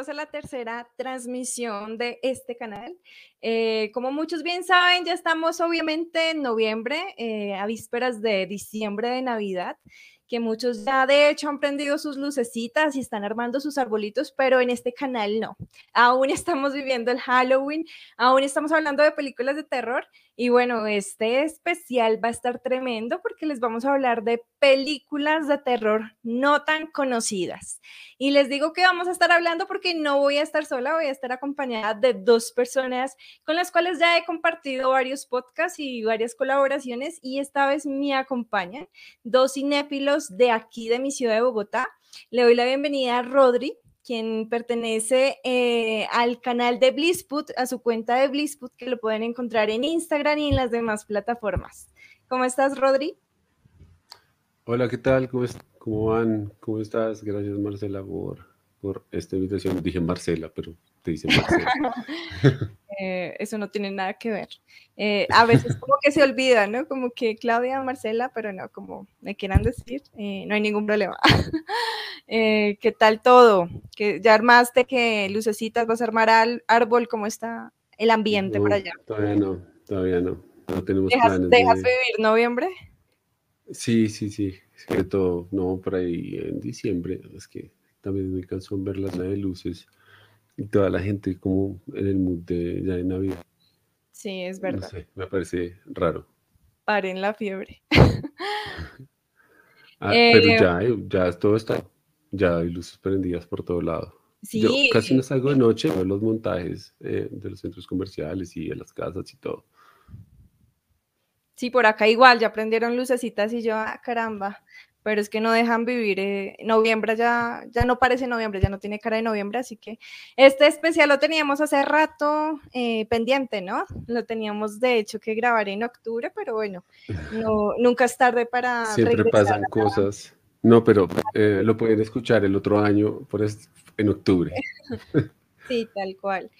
Bienvenidos a la tercera transmisión de este canal. Eh, como muchos bien saben, ya estamos obviamente en noviembre, eh, a vísperas de diciembre de Navidad que muchos ya de hecho han prendido sus lucecitas y están armando sus arbolitos, pero en este canal no. Aún estamos viviendo el Halloween, aún estamos hablando de películas de terror y bueno, este especial va a estar tremendo porque les vamos a hablar de películas de terror no tan conocidas. Y les digo que vamos a estar hablando porque no voy a estar sola, voy a estar acompañada de dos personas con las cuales ya he compartido varios podcasts y varias colaboraciones y esta vez me acompañan dos cinéfilos de aquí de mi ciudad de Bogotá. Le doy la bienvenida a Rodri quien pertenece eh, al canal de Blissput, a su cuenta de Blissput, que lo pueden encontrar en Instagram y en las demás plataformas. ¿Cómo estás, Rodri? Hola, ¿qué tal? ¿Cómo, cómo van? ¿Cómo estás? Gracias, Marcela, por, por esta invitación. Dije Marcela, pero te dice Marcela. Eh, eso no tiene nada que ver. Eh, a veces como que se olvida, ¿no? Como que Claudia, Marcela, pero no, como me quieran decir, eh, no hay ningún problema. ¿Qué tal todo? ¿Que ¿Ya armaste que lucecitas vas a armar al árbol? ¿Cómo está el ambiente para allá? Todavía no, todavía no. No tenemos ¿Dejas, planes. ¿Dejas vivir noviembre? Sí, sí, sí. Sobre todo, no, por ahí en diciembre. Es que también me cansó ver las de luces y toda la gente como en el mood de ya de Navidad. Sí, es verdad. No sé, me parece raro. Paren la fiebre. ah, pero eh, ya, eh, ya todo está, ya hay luces prendidas por todo lado. Sí. Yo casi no salgo de noche, veo los montajes eh, de los centros comerciales y de las casas y todo. Sí, por acá igual, ya prendieron lucecitas y yo, ah, caramba, pero es que no dejan vivir. Eh, noviembre ya, ya no parece noviembre, ya no tiene cara de noviembre, así que este especial lo teníamos hace rato eh, pendiente, ¿no? Lo teníamos de hecho que grabar en octubre, pero bueno, no, nunca es tarde para. Siempre pasan cosas. No, pero eh, lo pueden escuchar el otro año, por en octubre. Sí, tal cual.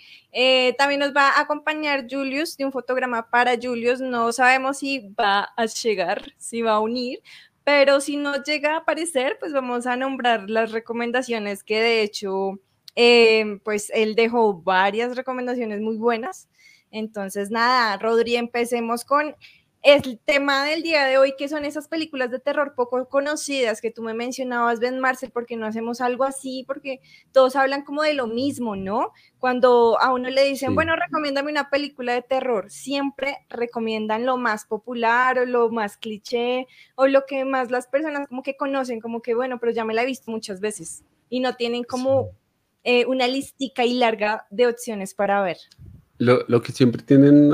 también nos va a acompañar Julius de un fotograma para Julius. No sabemos si va a llegar, si va a unir, pero si no llega a aparecer, pues vamos a nombrar las recomendaciones que de hecho, eh, pues él dejó varias recomendaciones muy buenas. Entonces, nada, Rodri, empecemos con el tema del día de hoy, que son esas películas de terror poco conocidas que tú me mencionabas, Ben Marcel, porque no hacemos algo así, porque todos hablan como de lo mismo, ¿no? Cuando a uno le dicen, bueno, recomiéndame una película de terror, siempre recomiendan lo más popular o lo más cliché o lo que más las personas como que conocen, como que, bueno, pero ya me la he visto muchas veces y no tienen como eh, una listica y larga de opciones para ver. Lo, lo que siempre tienen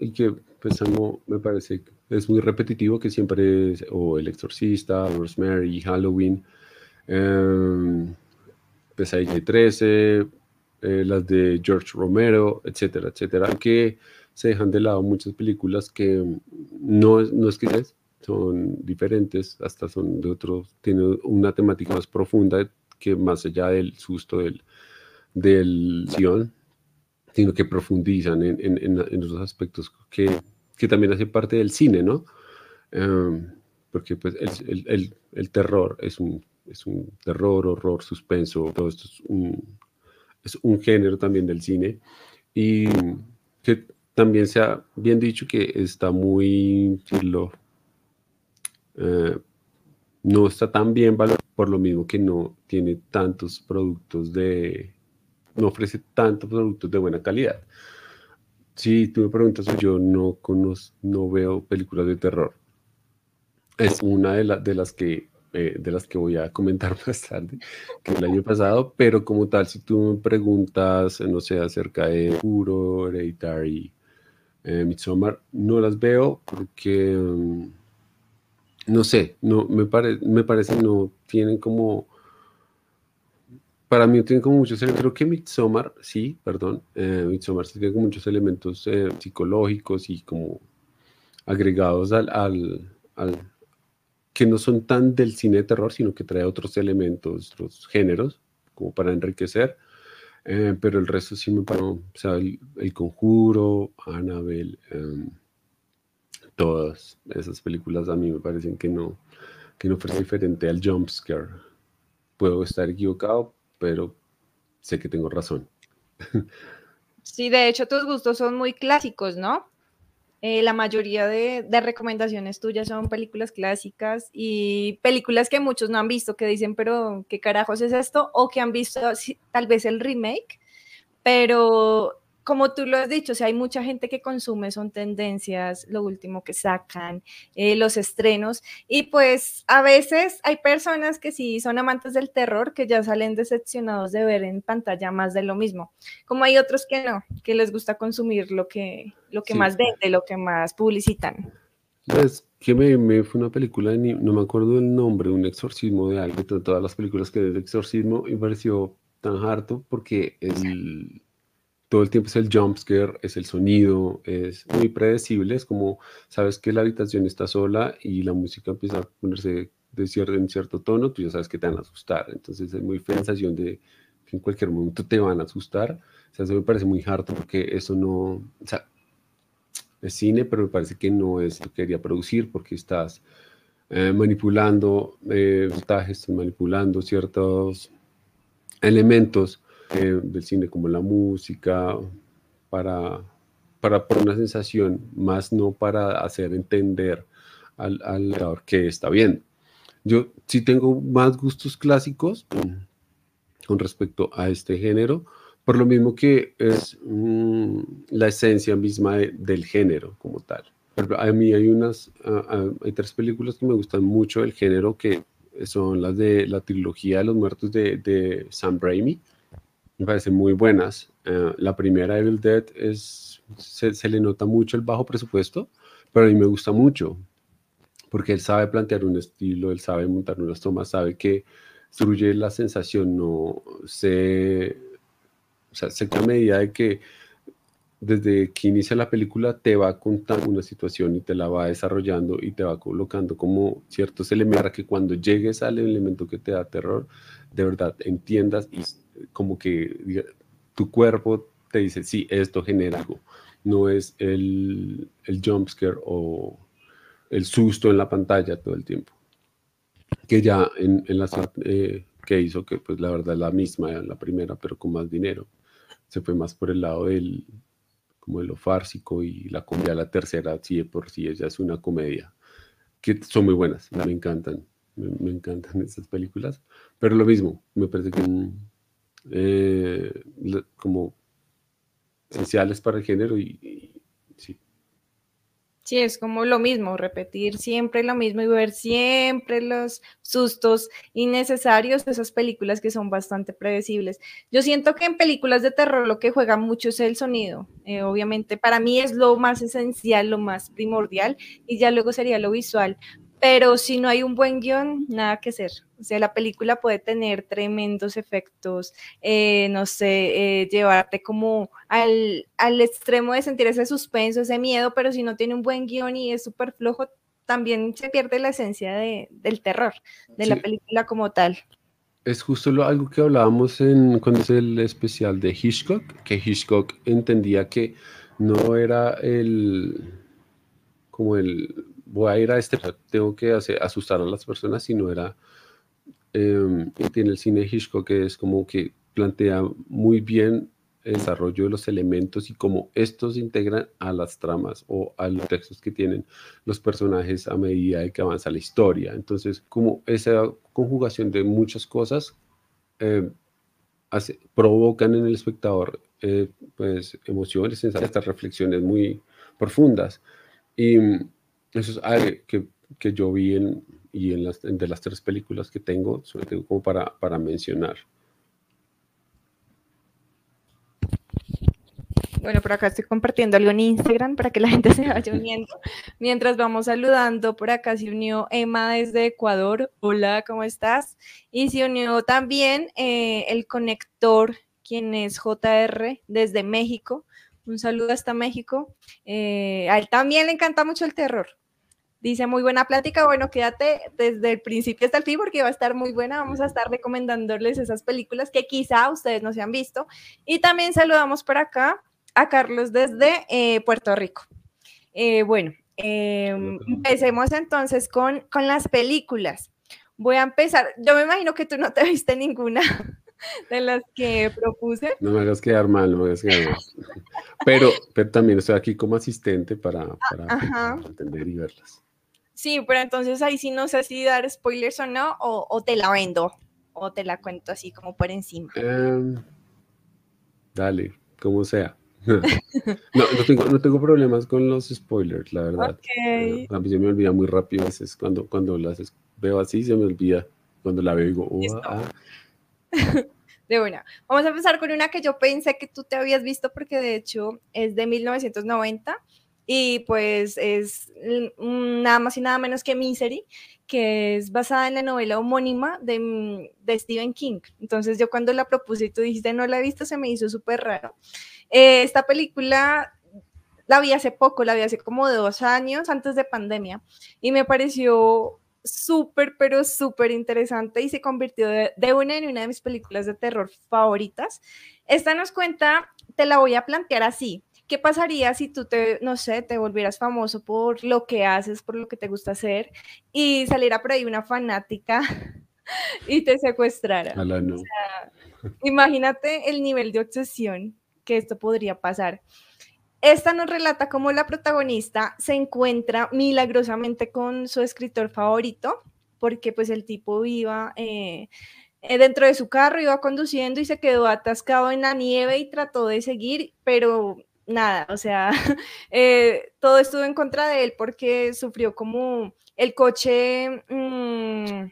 y que pues me parece es muy repetitivo que siempre es o El Exorcista, Rosemary, Halloween, eh, Pesadilla 13, eh, las de George Romero, etcétera, etcétera, que se dejan de lado muchas películas que no, no es que son diferentes, hasta son de otros, tienen una temática más profunda que más allá del susto del, del sino que profundizan en, en, en, en esos aspectos que que también hace parte del cine, ¿no? Em, porque pues el, el, terror es un, es un terror, horror, suspenso, todo esto es un, es un género también del cine y que también se ha bien dicho que está muy, eh, no está tan bien valorado por lo mismo que no tiene tantos productos de, no ofrece tantos productos de buena calidad. Sí, tú me preguntas, yo no conozco, no veo películas de terror. Es una de, de las que eh, de las que voy a comentar más tarde, que el año pasado, pero como tal, si tú me preguntas, no sé, acerca de Puro, Hereditary, eh, Midsommar, no las veo porque, mm, no sé, no, me, pare, me parece no tienen como para mí tiene como muchos elementos, creo que Midsommar, sí, perdón, eh, Midsommar tiene como muchos elementos eh, psicológicos y como agregados al, al, que no son tan del cine de terror, sino que trae otros elementos, otros géneros, como para enriquecer. Eh, pero el resto sí me paró, o sea, el, conjuro, Annabelle, em, todas esas películas a mí me parecen que no, que no fue diferente al jumpscare. Puedo estar equivocado, pero sé que tengo razón. Sí, de hecho tus gustos son muy clásicos, ¿no? Eh, la mayoría de, recomendaciones tuyas son películas clásicas y películas que muchos no han visto, que dicen, pero ¿qué carajos es esto? O que han visto tal vez el remake, pero como tú lo has dicho, o sea, hay mucha gente que consume, son tendencias, lo último que sacan, eh, los estrenos, y pues a veces hay personas que sí son amantes del terror, que ya salen decepcionados de ver en pantalla más de lo mismo, como hay otros que no, que les gusta consumir lo que, lo que más vende, lo que más publicitan. Es que me, fue una película, no me acuerdo el nombre, un exorcismo de algo, de todas las películas que de exorcismo, y me pareció tan harto porque el todo el tiempo es el jumpscare, es el sonido, es muy predecible, es como sabes que la habitación está sola y la música empieza a ponerse de cierto, en cierto tono, tú ya sabes que te van a asustar, entonces es muy sensación de que en cualquier momento te van a asustar, o sea, eso me parece muy harto porque eso no, o sea, es cine, pero me parece que no es lo que quería producir porque estás eh, manipulando eh, estás manipulando ciertos elementos eh, del cine como la música, para, para por una sensación, más no para hacer entender al, al que está viendo. Yo sí tengo más gustos clásicos con respecto a este género, por lo mismo que es mm, la esencia misma del género como tal. A mí hay unas, hay tres películas que me gustan mucho del género que son las de la trilogía de los muertos de, de Sam Raimi me parecen muy buenas. Eh, la primera, Evil Dead, es, se, le nota mucho el bajo presupuesto, pero a mí me gusta mucho, porque él sabe plantear un estilo, él sabe montar unas tomas, sabe que destruye la sensación, no se, o sea, se a medida de que desde que inicia la película te va contando una situación y te la va desarrollando y te va colocando como ciertos elementos para que cuando llegues al elemento que te da terror, de verdad entiendas y como que tu cuerpo te dice, sí, esto genera algo. No es el, el jumpscare o el susto en la pantalla todo el tiempo. Que ya en, en la eh, que hizo, que pues la verdad es la misma, la primera, pero con más dinero. Se fue más por el lado del, como de lo fársico y la comedia, la tercera, sí, por sí, ella es una comedia, que son muy buenas, me encantan, me, encantan esas películas, pero lo mismo, me parece que eh, como esenciales para el género y. Sí, es como lo mismo, repetir siempre lo mismo y ver siempre los sustos innecesarios de esas películas que son bastante predecibles. Yo siento que en películas de terror lo que juega mucho es el sonido. Eh, obviamente, para mí es lo más esencial, lo más primordial, y ya luego sería lo visual pero si no hay un buen guion, nada que hacer. O sea, la película puede tener tremendos efectos, eh, no sé, eh, llevarte como al, al, extremo de sentir ese suspenso, ese miedo, pero si no tiene un buen guion y es súper flojo, también se pierde la esencia de, del terror, de la película como tal. Es justo lo, algo que hablábamos en, cuando es el especial de Hitchcock, que Hitchcock entendía que no era el como el voy a ir a este, tengo que hacer, asustar a las personas, si no era, eh, tiene el cine Hitchcock que es como que plantea muy bien el desarrollo de los elementos y cómo estos se integran a las tramas o a los textos que tienen los personajes a medida de que avanza la historia. Entonces, como esa conjugación de muchas cosas eh, provocan en el espectador eh, pues, emociones, estas reflexiones muy profundas. Y eso es algo que, que yo vi en, y en las, de las tres películas que tengo, sobre todo como para, para mencionar. Bueno, por acá estoy compartiendo algo en Instagram para que la gente se vaya uniendo. Mientras vamos saludando, por acá se unió Emma desde Ecuador. Hola, ¿cómo estás? Y se unió también eh, el conector, quien es JR desde México. Un saludo hasta México. Eh, a él también le encanta mucho el terror. Dice, muy buena plática. Bueno, quédate desde el principio hasta el fin porque va a estar muy buena. Vamos a estar recomendándoles esas películas que quizá ustedes no se han visto. Y también saludamos por acá a Carlos desde eh, Puerto Rico. Eh, bueno, em, empecemos entonces con, con las películas. Voy a empezar. Yo me imagino que tú no te viste ninguna. de las que propuse. No me hagas quedar mal, no me hagas quedar mal. Pero, pero también estoy aquí como asistente para, para, entender y verlas. Sí, pero entonces ahí sí no sé si dar spoilers o no, o, te la vendo, o te la cuento así como por encima. Em, dale, como sea. no, no tengo, no tengo problemas con los spoilers, la verdad. Okay. a mí se me olvida muy rápido a veces cuando, cuando las veo así, se me olvida. Cuando la veo digo, oh, ah. De una. Vamos a empezar con una que yo pensé que tú te habías visto porque de hecho es de 1990 y pues es nada más y nada menos que Misery, que es basada en la novela homónima de, de Stephen King. Entonces yo cuando la propuse y tú dijiste no la he visto, se me hizo súper raro. Eh, esta película la vi hace poco, la vi hace como dos años antes de pandemia y me pareció súper, pero súper interesante y se convirtió de, una en una de mis películas de terror favoritas. Esta nos cuenta, te la voy a plantear así. ¿Qué pasaría si tú te, no sé, te volvieras famoso por lo que haces, por lo que te gusta hacer y saliera por ahí una fanática y te secuestrara? imagínate el nivel de obsesión que esto podría pasar. Esta nos relata cómo la protagonista se encuentra milagrosamente con su escritor favorito, porque pues el tipo iba eh, eh, dentro de su carro, iba conduciendo y se quedó atascado en la nieve y trató de seguir, pero nada, o sea, eh, todo estuvo en contra de él porque sufrió como el coche, mm,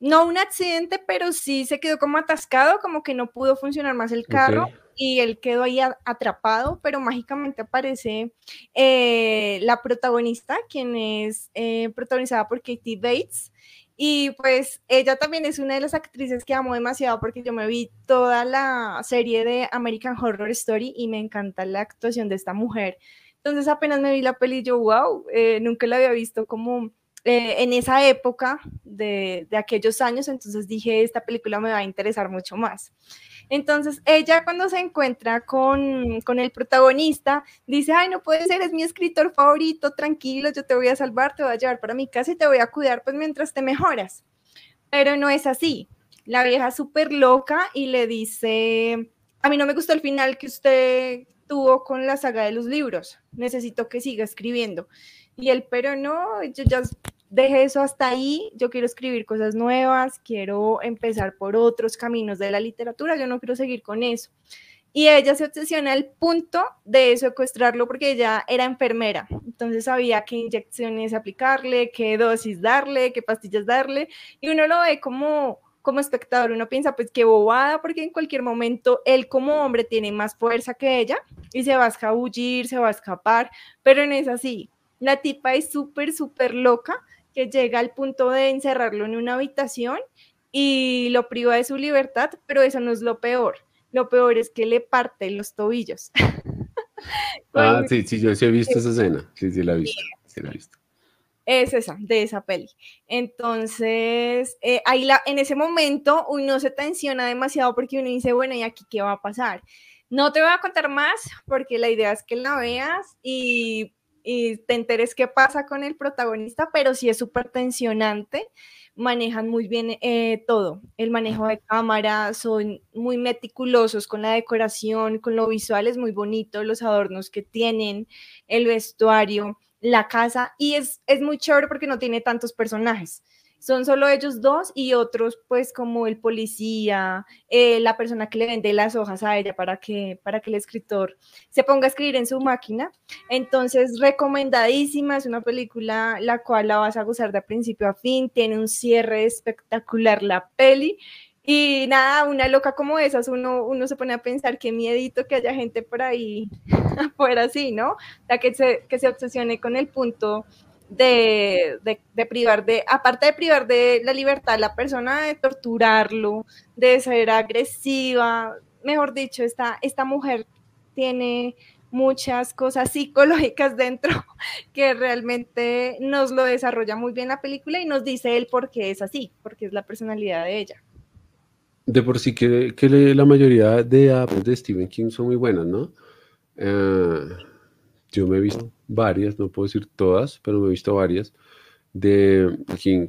no un accidente, pero sí se quedó como atascado, como que no pudo funcionar más el carro y él quedó ahí atrapado, pero mágicamente aparece eh, la protagonista, quien es eh, protagonizada por Katie Bates. Y pues ella también es una de las actrices que amo demasiado porque yo me vi toda la serie de American Horror Story y me encanta la actuación de esta mujer. Entonces apenas me vi la peli, yo, wow, eh, nunca la había visto como en esa época de, de aquellos años, entonces dije, esta película me va a interesar mucho más. Entonces, ella cuando se encuentra con, con, el protagonista, dice, ay, no puede ser, es mi escritor favorito, tranquilo, yo te voy a salvar, te voy a llevar para mi casa y te voy a cuidar pues mientras te mejoras. Pero no es así. La vieja súper loca y le dice, a mí no me gustó el final que usted tuvo con la saga de los libros, necesito que siga escribiendo. Y él, pero no, yo ya deje eso hasta ahí, yo quiero escribir cosas nuevas, quiero empezar por otros caminos de la literatura, yo no quiero seguir con eso. Y ella se obsesiona al punto de secuestrarlo porque ella era enfermera, entonces sabía qué inyecciones aplicarle, qué dosis darle, qué pastillas darle, y uno lo ve como, como espectador, uno piensa pues qué bobada, porque en cualquier momento él como hombre tiene más fuerza que ella y se va a escabullir, se va a escapar, pero no es así. La tipa es súper, súper loca que llega al punto de encerrarlo en una habitación y lo priva de su libertad, pero eso no es lo peor. Lo peor es que le parte los tobillos. ah, sí, sí, yo sí he visto esa escena. Sí, sí la he visto. Sí la he visto. Es esa, de esa peli. Entonces, eh, ahí la, en ese momento uno se tensiona demasiado porque uno dice, bueno, ¿y aquí qué va a pasar? No te voy a contar más porque la idea es que la veas y y te enteres qué pasa con el protagonista, pero sí es súper tensionante. Manejan muy bien eh, todo, el manejo de cámara, son muy meticulosos con la decoración, con lo visual es muy bonito, los adornos que tienen, el vestuario, la casa, y es, es muy chévere porque no tiene tantos personajes son solo ellos dos y otros pues como el policía, eh, la persona que le vende las hojas a ella para que, para que el escritor se ponga a escribir en su máquina. Entonces, recomendadísima, es una película la cual la vas a gozar de principio a fin, tiene un cierre espectacular la peli. Y nada, una loca como esas, uno, uno se pone a pensar qué miedito que haya gente por ahí afuera así, ¿no? La que se, que se obsesione con el punto de, de, privar de, aparte de privar de la libertad a la persona, de torturarlo, de ser agresiva, mejor dicho, esta, esta mujer tiene muchas cosas psicológicas dentro que realmente nos lo desarrolla muy bien la película y nos dice él por qué es así, porque es la personalidad de ella. De por sí que, que la mayoría de, de Stephen King son muy buenas, ¿no? Eh, yo me he visto varias, no puedo decir todas, pero me he visto varias de King,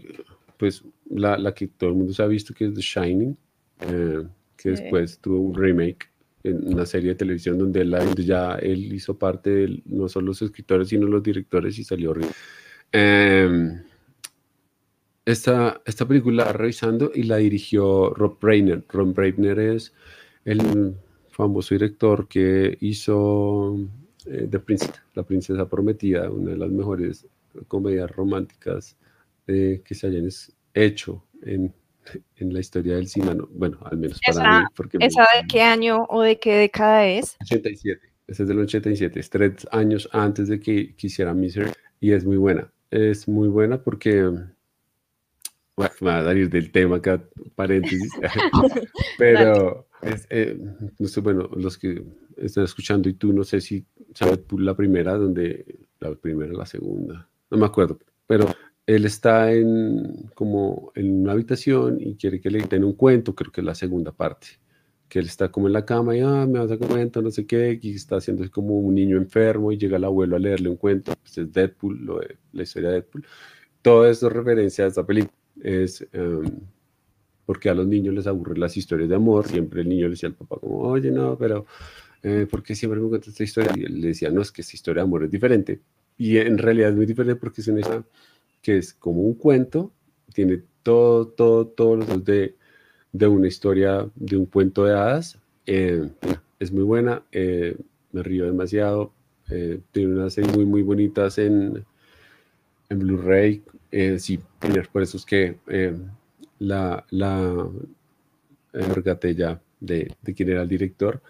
pues la, la, que todo el mundo se ha visto, que es The Shining, eh, que después tuvo un remake en una serie de televisión donde él, ya él hizo parte de no solo los escritores, sino los directores y salió horrible. Em, esta, esta película revisando y la dirigió Rob Reiner. Rob Reiner es el famoso director que hizo eh, The Princess, La Princesa Prometida, una de las mejores comedias románticas eh, que se hayan hecho en, en, la historia del cine. bueno, al menos para mí. Porque ¿Esa de qué año o de qué década es? 87. Esa es del 87. Es tres años antes de que quisiera Misery y es muy buena. Es muy buena porque bueno, me va a salir del tema acá, paréntesis, pero es, eh, no sé, bueno, los que están escuchando y tú no sé si sabes la primera, donde la primera, la segunda, no me acuerdo, pero él está en como en una habitación y quiere que le den un cuento, creo que es la segunda parte, que él está como en la cama y ah, me vas a cuento, no sé qué, y está haciendo como un niño enfermo y llega el abuelo a leerle un cuento, pues es Deadpool, lo la historia de Deadpool, todo eso es referencia a esta película es em, porque a los niños les aburren las historias de amor. Siempre el niño le decía al papá como, oye, no, pero eh, ¿por qué siempre me cuentas esta historia? Y él le decía, no, es que esta historia de amor es diferente. Y en realidad es muy diferente porque es una historia que es como un cuento, tiene todo, todo, todos los de, de una historia, de un cuento de hadas. Eh, es muy buena, eh, me río demasiado. tiene unas series muy, muy bonitas en, en Blu-ray eh, sí, por eso es que eh, la, la eh, de, de quién era el director.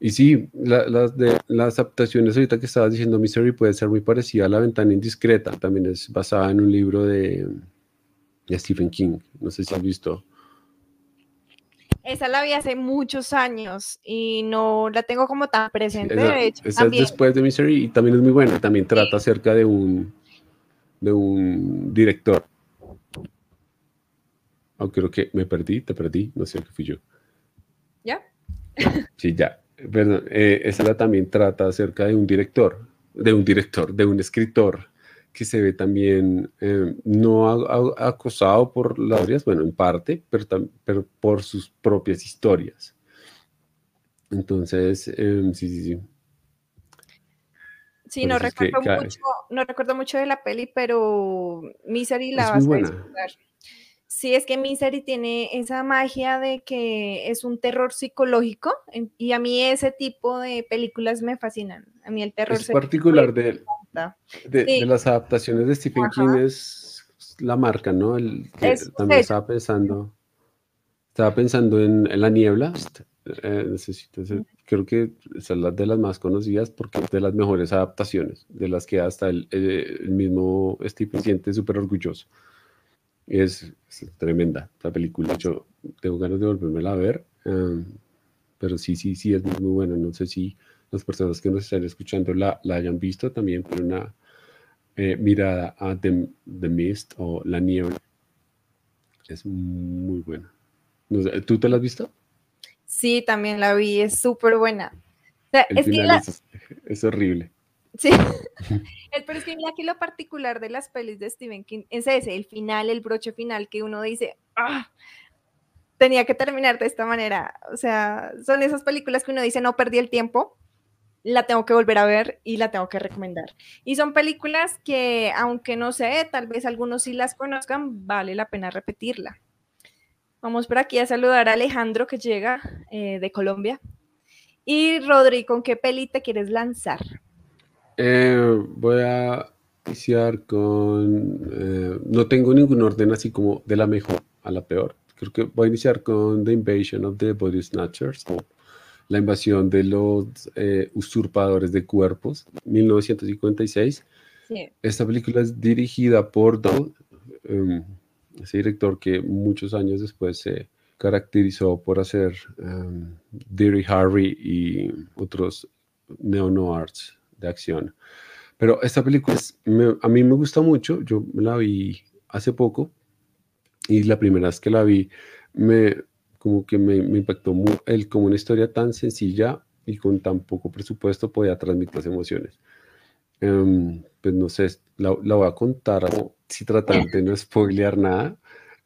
Y sí, las, de, las adaptaciones ahorita que estabas diciendo, Misery puede ser muy parecida a La Ventana Indiscreta. También es basada en un libro de, de Stephen King. No sé si has visto. Esa la vi hace muchos años y no la tengo como tan presente. esa, es después de Misery y también es muy buena. También trata acerca de un, de un director. Aunque creo que me perdí, te perdí, no sé qué fui yo. ¿Ya? Sí, ya. Perdón, eh, esa también trata acerca de un director, de un director, de un escritor que se ve también eh, no acosado por las historias, bueno, en parte, pero, pero por sus propias historias. Entonces, em, sí, sí, sí. Sí, no recuerdo, mucho, no recuerdo mucho de la peli, pero Misery la vas a disfrutar. Sí, es que Misery tiene esa magia de que es un terror psicológico y a mí ese tipo de películas me fascinan. A mí el terror es particular de, de, las adaptaciones de Stephen King es la marca, ¿no? El, también estaba pensando, estaba pensando en, La Niebla. Eh, necesito creo que es la de las más conocidas porque es de las mejores adaptaciones, de las que hasta el, eh, mismo Steve siente súper orgulloso. Es, tremenda la película. Yo tengo ganas de volverme a ver, em, pero sí, sí, sí, es muy, buena. No sé si las personas que nos están escuchando la, la hayan visto también, pero una eh, mirada a The, The, Mist o La Niebla es muy buena. ¿Tú te la has visto? Sí, también la vi, es súper buena. es, horrible. Sí, pero es que aquí lo particular de las pelis de Stephen King es ese, el final, el broche final que uno dice, ah, tenía que terminar de esta manera. O sea, son esas películas que uno dice, no perdí el tiempo, la tengo que volver a ver y la tengo que recomendar. Y son películas que, aunque no sé, tal vez algunos sí las conozcan, vale la pena repetirla. Vamos por aquí a saludar a Alejandro que llega eh, de Colombia. Y Rodri, ¿con qué peli te quieres lanzar? Eh, voy a iniciar con... Eh, no tengo ningún orden así como de la mejor a la peor. Creo que voy a iniciar con The Invasion of the Body Snatchers, o la invasión de los usurpadores de cuerpos, 1956. Esta película es dirigida por Don ese director que muchos años después se caracterizó por hacer um, Deary Harry y otros neo-noirs de acción. Pero esta película a mí me gusta mucho, yo la vi hace poco y la primera vez que la vi me como que me, impactó mucho el como una historia tan sencilla y con tan poco presupuesto podía transmitir las emociones. Em, pues no sé, la, la voy a contar si tratan de no spoilear nada.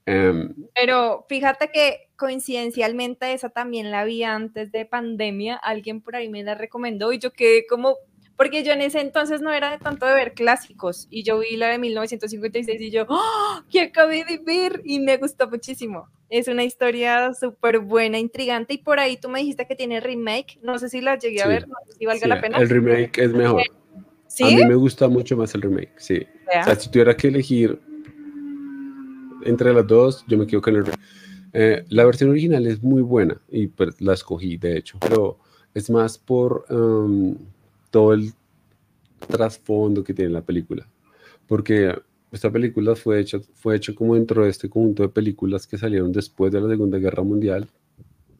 Em, Pero fíjate que coincidencialmente esa también la vi antes de pandemia, alguien por ahí me la recomendó y yo quedé como, porque yo en ese entonces no era de tanto de ver clásicos y yo vi la de 1956 y yo, ¡oh! ¿qué acabé de ver? Y me gustó muchísimo. Es una historia súper buena, intrigante y por ahí tú me dijiste que tiene remake, no sé si la llegué a ver, no sé si valga la pena. El remake es mejor. ¿Sí? A mí me gusta mucho más el remake, sí. O sea, si tuviera que elegir entre las dos, yo me quedo con el remake. Eh, la versión original es muy buena y pues, la escogí, de hecho, pero es más por um, todo el trasfondo que tiene la película. Porque esta película fue hecha, fue hecha como dentro de este conjunto de películas que salieron después de la Segunda Guerra Mundial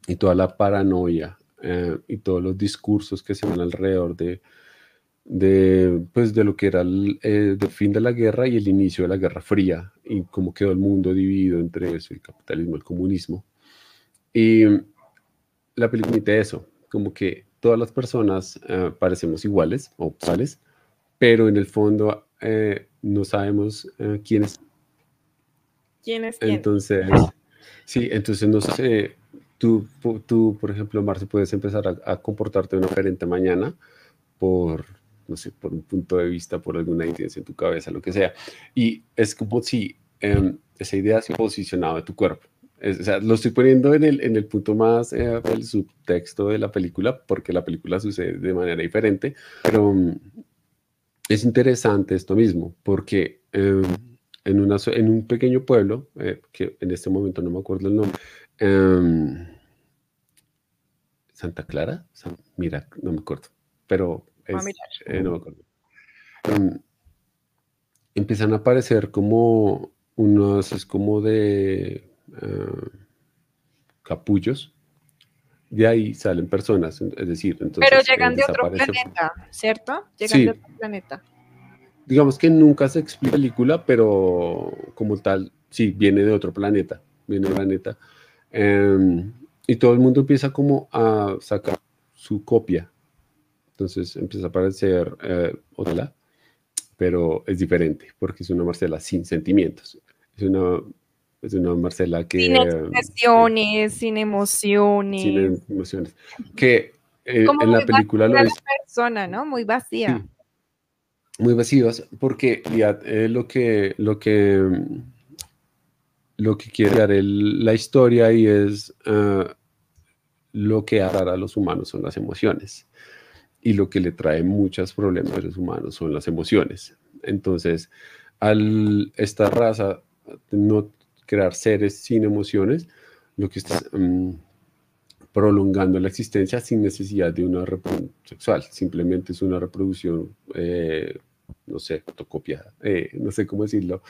y toda la paranoia eh, y todos los discursos que se van alrededor de, de, pues, de lo que era el, eh, fin de la guerra y el inicio de la Guerra Fría y cómo quedó el mundo dividido entre eso, el capitalismo, el comunismo. Y la película dice eso, como que todas las personas eh, parecemos iguales o iguales, pero en el fondo eh, no sabemos quién es. ¿Quién es quién? Entonces, sí, entonces no sé, tú, tú por ejemplo, Marce, puedes empezar a, a comportarte de una diferente mañana por no sé, por un punto de vista, por alguna idea en tu cabeza, lo que sea. Y es como si em, esa idea se posicionaba en tu cuerpo. O sea, lo estoy poniendo en el, en el punto más eh, del subtexto de la película, porque la película sucede de manera diferente, pero um, es interesante esto mismo, porque em, en, una, en un pequeño pueblo, eh, que en este momento no me acuerdo el nombre, Santa Clara, mira, no me acuerdo, pero eh, mm, empiezan a aparecer como unos, es como de ah, capullos. De ahí salen personas, es decir, entonces. Pero llegan de otro planeta, ¿cierto? Llegan de otro planeta. Digamos que nunca se explica la película, pero como tal, sí, viene de otro planeta. Viene de planeta. Em, y todo el mundo empieza como a sacar su copia entonces empieza a aparecer eh, otra, pero es diferente porque es una Marcela sin sentimientos. Es una, es una Marcela que... Sin expresiones, sin emociones. Sin emociones. Que eh, en la película lo es... persona, ¿no? Muy vacía. muy vacías porque ya, eh, lo que... Lo que lo que quiere dar la historia y es ah, lo que hará a los humanos son las emociones y lo que le trae muchos problemas a los humanos son las emociones. Entonces, al esta raza no crear seres sin emociones, lo que está mm, prolongando la existencia sin necesidad de una reproducción sexual, simplemente es una reproducción, eh, no sé, fotocopiada, eh, no sé cómo decirlo,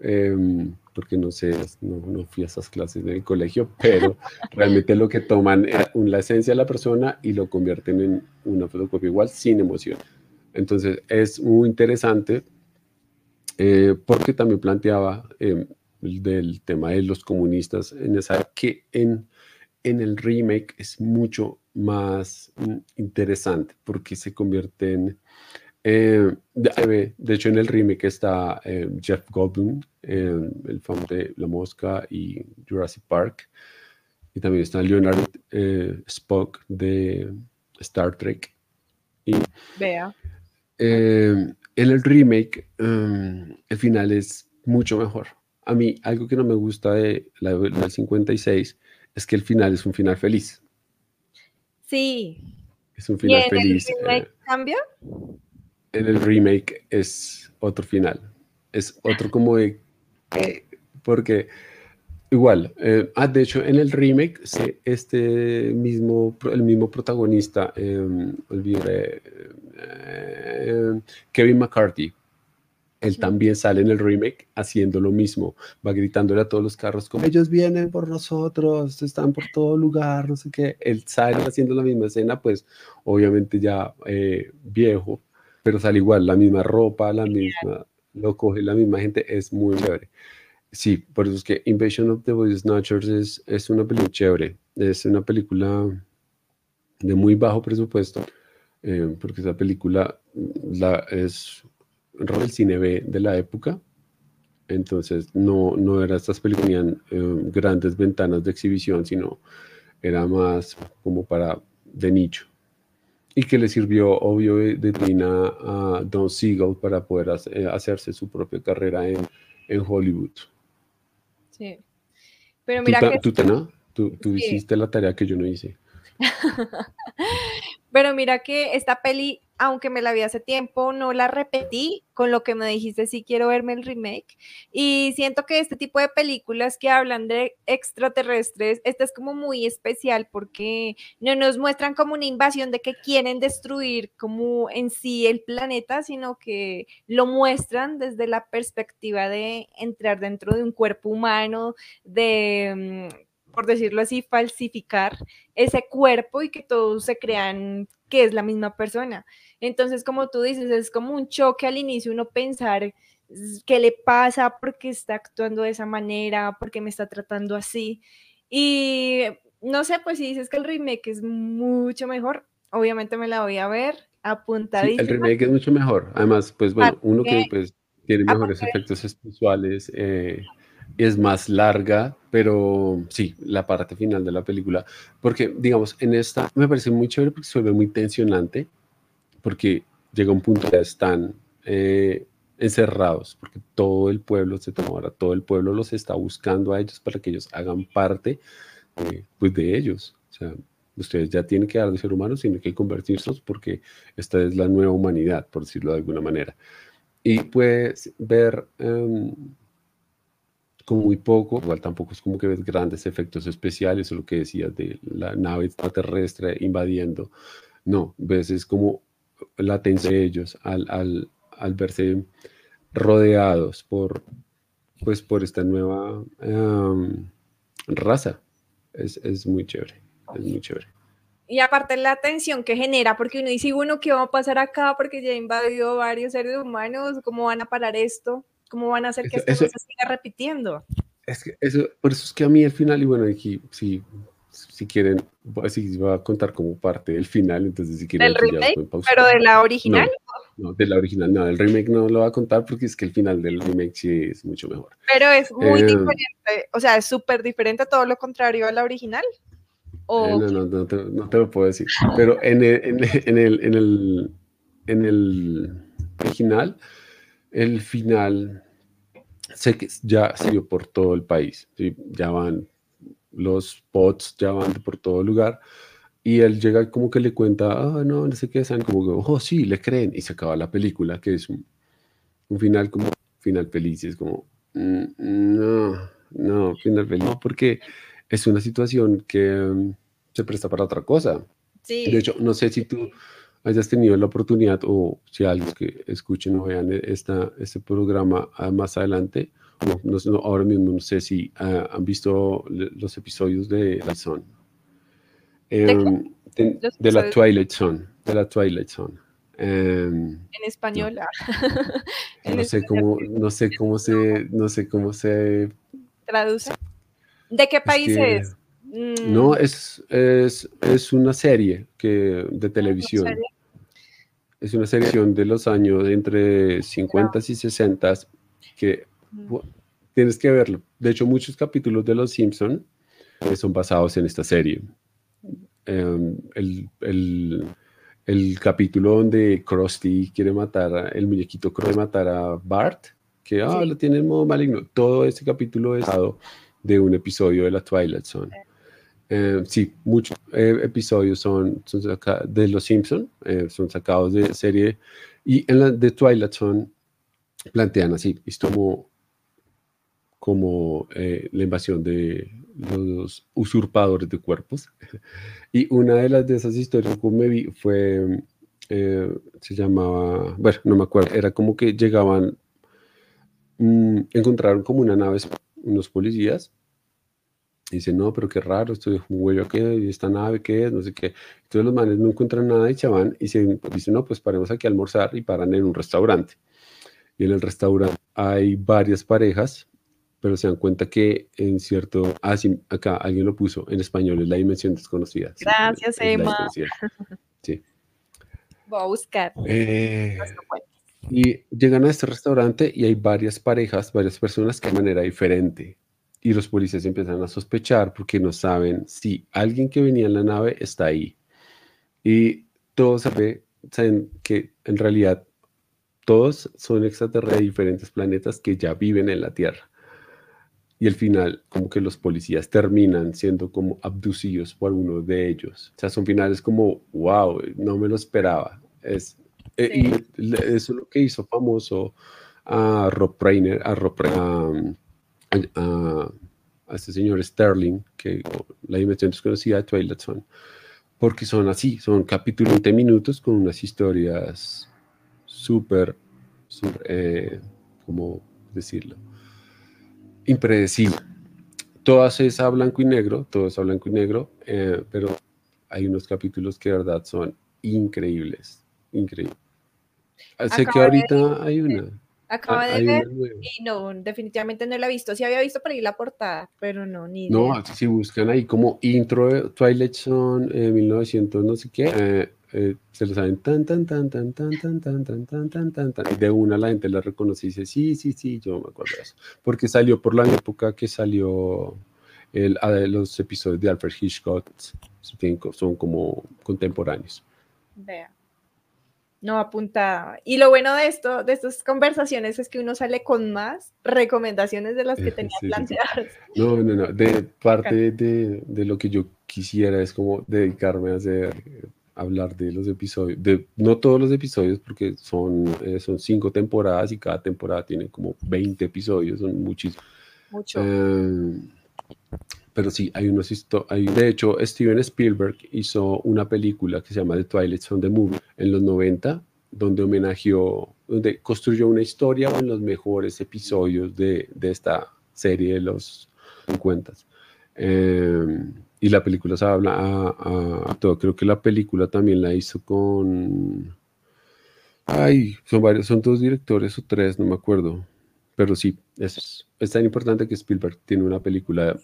Em, porque no sé, no, fui a esas clases del colegio, pero realmente lo que toman es la esencia de la persona y lo convierten en una fotocopia igual sin emoción. Entonces es muy interesante eh, porque también planteaba eh, del tema de los comunistas en esa que en, en el remake es mucho más mm, interesante porque se convierte en eh, de, hecho, en el remake está eh, Jeff Goldblum, el fan de La Mosca y Jurassic Park. Y también está Leonard eh, Spock de Star Trek. Y, Vea. en el remake, el final es mucho mejor. A mí, algo que no me gusta de la, del 56 es que el final es un final feliz. Sí. Es un final feliz. ¿El remake cambia? en el remake es otro final. Es otro como de... Porque igual, eh, ah, de hecho en el remake este mismo, el mismo protagonista, eh, olvidé, eh, Kevin McCarthy, él también sale en el remake haciendo lo mismo, va gritándole a todos los carros como ellos vienen por nosotros, están por todo lugar, no sé qué, él sale haciendo la misma escena, pues obviamente ya eh, viejo, pero sale igual, la misma ropa, la misma, lo coge la misma gente, es muy chévere. Sí, por eso es que Invasion of the Body Snatchers es, es una película chévere, es una película de muy bajo presupuesto, eh, porque esa película la, es el cine B de la época, Entonces, no, no era estas películas tenían eh, grandes ventanas de exhibición, sino era más como para de nicho. Y que le sirvió, obvio, de, trina a Don Siegel para poder eh, hacerse su propia carrera en, en Hollywood. Sí. Pero mira que... Tú, tú, tú hiciste la tarea que yo no hice. Pero mira que esta peli, aunque me la vi hace tiempo, no la repetí con lo que me dijiste, sí quiero verme el remake. Y siento que este tipo de películas que hablan de extraterrestres, esta es como muy especial porque no nos muestran como una invasión de que quieren destruir como en sí el planeta, sino que lo muestran desde la perspectiva de entrar dentro de un cuerpo humano, de mm, por decirlo así, falsificar ese cuerpo y que todos se crean que es la misma persona. Entonces, como tú dices, es como un choque al inicio uno pensar qué le pasa, por qué está actuando de esa manera, por qué me está tratando así. Y no sé, pues si dices que el remake es mucho mejor, obviamente me la voy a ver apuntadísima. el remake es mucho mejor. Además, pues bueno, uno que pues tiene mejores efectos visuales, eh, es más larga, pero sí, la parte final de la película, porque digamos, en esta me parece muy chévere porque se vuelve muy tensionante, porque llega un punto ya están eh, encerrados, porque todo el pueblo se toma ahora, todo el pueblo los está buscando a ellos para que ellos hagan parte pues de ellos. O sea, ustedes ya tienen que dar de ser humanos, tienen que convertirse porque esta es la nueva humanidad, por decirlo de alguna manera. Y pues ver... Em, como muy poco, igual tampoco es como que ves grandes efectos especiales o lo que decías de la nave extraterrestre invadiendo, no, ves es como la tensión de ellos al, al, al verse rodeados por, pues, por esta nueva raza. Es, es, muy chévere, es muy chévere. Y aparte la tensión que genera, porque uno dice, bueno, ¿qué va a pasar acá? Porque ya invadió varios seres humanos, ¿cómo van a parar esto? ¿Cómo van a hacer que esto se siga repitiendo? Es que eso, por eso es que a mí el final, y bueno, aquí, si, si quieren, si va a contar como parte del final, entonces si quieren... ¿Del remake? ¿Pero de la original? No, de la original, no, el remake no lo va a contar porque es que el final del remake sí es mucho mejor. Pero es muy eh, diferente, o sea, es súper diferente, todo lo contrario a la original. ¿O... Eh, no, no, no te, no te, lo puedo decir. Pero en el, en, en el, en el, en el original el final sé que ya salió por todo el país, ya van los pots, ya van por todo lugar, y él llega como que le cuenta, ah, no, no sé qué, saben como que, oh, sí, le creen, y se acaba la película, que es un, final como, final feliz, es como, mm, no, no, final feliz, no, porque es una situación que mm, se presta para otra cosa. De hecho, no sé si tú hayas tenido la oportunidad o si alguien que escuchen o vean esta, este programa ah, más adelante, no, ahora mismo no sé si ah, han visto los episodios de la Zone. Em, ¿De, la Twilight Zone, de la Twilight Zone. Em, en español. No, ah. no sé cómo, no sé cómo se, no sé cómo se traduce. ¿De qué país es? No, mm. es, es, es, una serie que, de televisión. Es una serie de los años entre 50 y 60 que tienes que verlo. De hecho, muchos capítulos de Los Simpson eh, son basados en esta serie. Em, el, el, el, capítulo donde Krusty quiere matar, el muñequito quiere matar a Bart, que ah, lo tiene en modo maligno. Todo ese capítulo es de un episodio de la Twilight Zone. Eh, sí, muchos eh, episodios son, de Los Simpson, eh, son sacados de serie y en la de Twilight son plantean así, es como, como la invasión de los usurpadores de cuerpos. y una de las de esas historias que me vi fue, se llamaba, bueno, no me acuerdo, era como que llegaban, mm, encontraron como una nave, unos policías dice, no, pero qué raro, esto es un huello aquí, y esta nave, ¿qué es? No sé qué. Entonces los manes no encuentran nada y se van y se dicen, no, pues paremos aquí a almorzar y paran en un restaurante. Y en el restaurante hay varias parejas, pero se dan cuenta que en cierto, ah, sí, acá alguien lo puso, en español es la dimensión desconocida. Gracias, Emma. Sí. Voy a buscar. Eh, Y llegan a este restaurante y hay varias parejas, varias personas que de manera diferente. Y los policías empiezan a sospechar porque no saben si alguien que venía en la nave está ahí. Y todos saben que en realidad todos son extraterrestres de diferentes planetas que ya viven en la Tierra. Y al final, como que los policías terminan siendo como abducidos por uno de ellos. O sea, son finales como, wow, no me lo esperaba. Es, eh, Y eso es lo que hizo famoso a Rob Reiner, a, Rob, a, este señor Sterling, que la dimensión desconocida de Twilight Zone, porque son así, son capítulos de 20 minutos con unas historias súper, eh, ¿cómo decirlo? Impredecible. Todas es a blanco y negro, todo es a blanco y negro, eh, pero hay unos capítulos que de verdad son increíbles, increíbles. Sé que ahorita hay una. Acaba de ver y no, definitivamente no la he visto. Sí había visto por ahí la portada, pero no, ni idea. No, si buscan ahí como intro de Twilight Zone eh, 1900 no sé qué, eh, eh, se lo saben tan, tan, tan, tan, tan, tan, tan, tan, tan, tan, tan, tan. Y de una la gente la reconoce y dice, sí, sí, sí, yo me acuerdo de eso. Porque salió por la época que salió el, los episodios de Alfred Hitchcock, son como contemporáneos. Vea no apunta. Y lo bueno de esto, de estas conversaciones, es que uno sale con más recomendaciones de las que tenía planteadas. No, no, no. De parte de, de, lo que yo quisiera es como dedicarme a hacer, hablar de los episodios, de no todos los episodios, porque son, eh, son cinco temporadas y cada temporada tiene como 20 episodios, son muchísimos. Mucho. Eh, pero sí, hay unos hay, De hecho, Steven Spielberg hizo una película que se llama The Twilight Zone the Movie en los 90, donde homenajeó, donde construyó una historia en los mejores episodios de, de esta serie de los 50. Em, y la película se habla a, todo. Creo que la película también la hizo con. Ay, son varios, son dos directores o tres, no me acuerdo. Pero sí, es, es tan importante que Spielberg tiene una película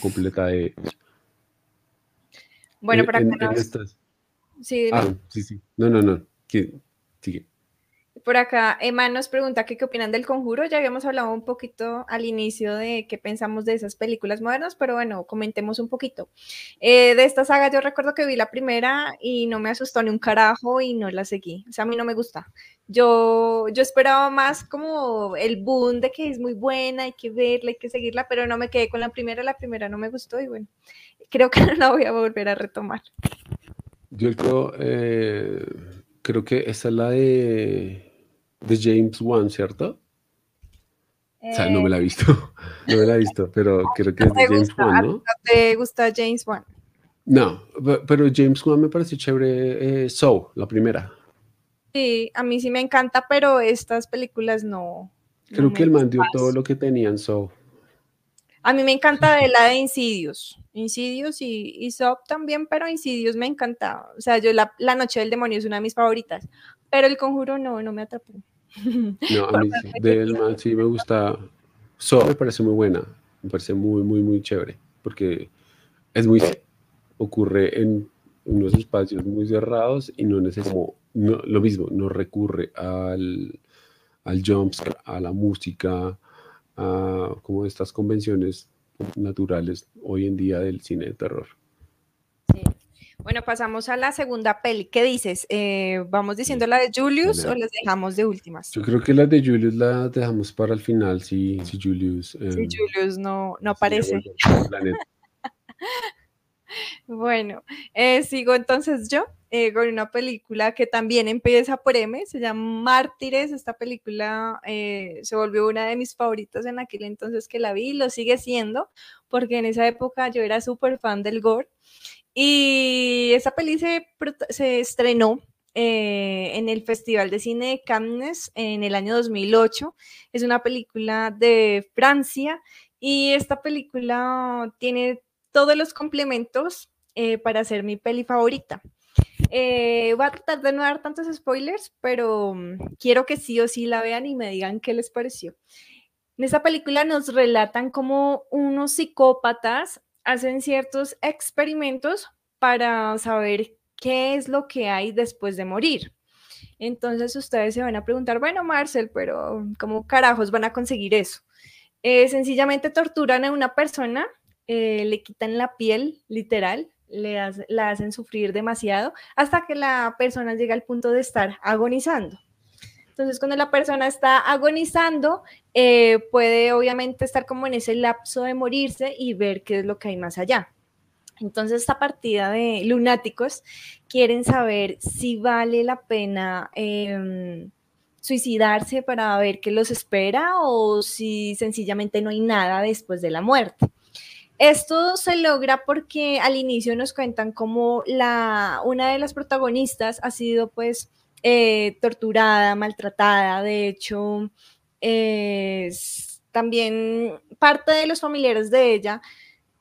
completa de... Bueno, para que Sí, ah, sí, sí. No, no, no. Sigue. Por acá, Emma nos pregunta qué opinan del conjuro. Ya habíamos hablado un poquito al inicio de qué pensamos de esas películas modernas, pero bueno, comentemos un poquito. Eh, de esta saga yo recuerdo que vi la primera y no me asustó ni un carajo y no la seguí. O sea, a mí no me gusta. Yo, yo esperaba más como el boom de que es muy buena, hay que verla, hay que seguirla, pero no me quedé con la primera. La primera no me gustó y bueno, creo que no la voy a volver a retomar. Yo creo, eh, creo que esa es la de de James Wan, ¿cierto? o sea, no me la he visto, no me la he visto, pero creo que es de James Wan, ¿no? ¿Te gusta James Wan? No, pero James Wan me parece chévere. Eh, Soul, la primera. Sí, a mí sí me encanta, pero estas películas no. Creo que él mandó todo lo que tenían Soul. A mí me encanta de la de Insidious. Insidious y, y también, pero Insidious me encanta. O sea, yo la, la, Noche del Demonio es una de mis favoritas. Pero el conjuro no, no me atrapó. No, a mí sí, me gusta. So, me parece muy buena, me parece muy, muy, muy chévere, porque es muy. ocurre en unos espacios muy cerrados y no necesita como. lo mismo, no recurre al, al jumpscare, a la música, a como estas convenciones naturales hoy en día del cine de terror. Bueno, pasamos a la segunda peli. ¿Qué dices? Eh, ¿Vamos diciendo la de Julius o las dejamos de últimas? Yo creo que la de Julius la dejamos para el final, si, si Julius... si em, Julius no, no aparece. bueno, eh, sigo entonces yo eh, con una película que también empieza por M, se llama Mártires. Esta película se volvió una de mis favoritas en aquel entonces que la vi, lo sigue siendo, porque en esa época yo era súper fan del gore. Y esa peli se, estrenó eh, en el Festival de Cine de Cannes en el año 2008. Es una película de Francia y esta película tiene todos los complementos eh, para ser mi peli favorita. Eh, voy a tratar de no dar tantos spoilers, pero mm, quiero que sí o sí la vean y me digan qué les pareció. En esta película nos relatan cómo unos psicópatas hacen ciertos experimentos para saber qué es lo que hay después de morir. Entonces ustedes se van a preguntar, bueno, Marcel, pero ¿cómo carajos van a conseguir eso? Eh, sencillamente torturan a una persona, eh, le quitan la piel, literal, le la hacen sufrir demasiado hasta que la persona llega al punto de estar agonizando. Entonces, cuando la persona está agonizando, eh, puede obviamente estar como en ese lapso de morirse y ver qué es lo que hay más allá. Entonces, esta partida de lunáticos quieren saber si vale la pena em, suicidarse para ver qué los espera o si sencillamente no hay nada después de la muerte. Esto se logra porque al inicio nos cuentan cómo la, una de las protagonistas ha sido pues eh, torturada, maltratada, de hecho, también parte de los familiares de ella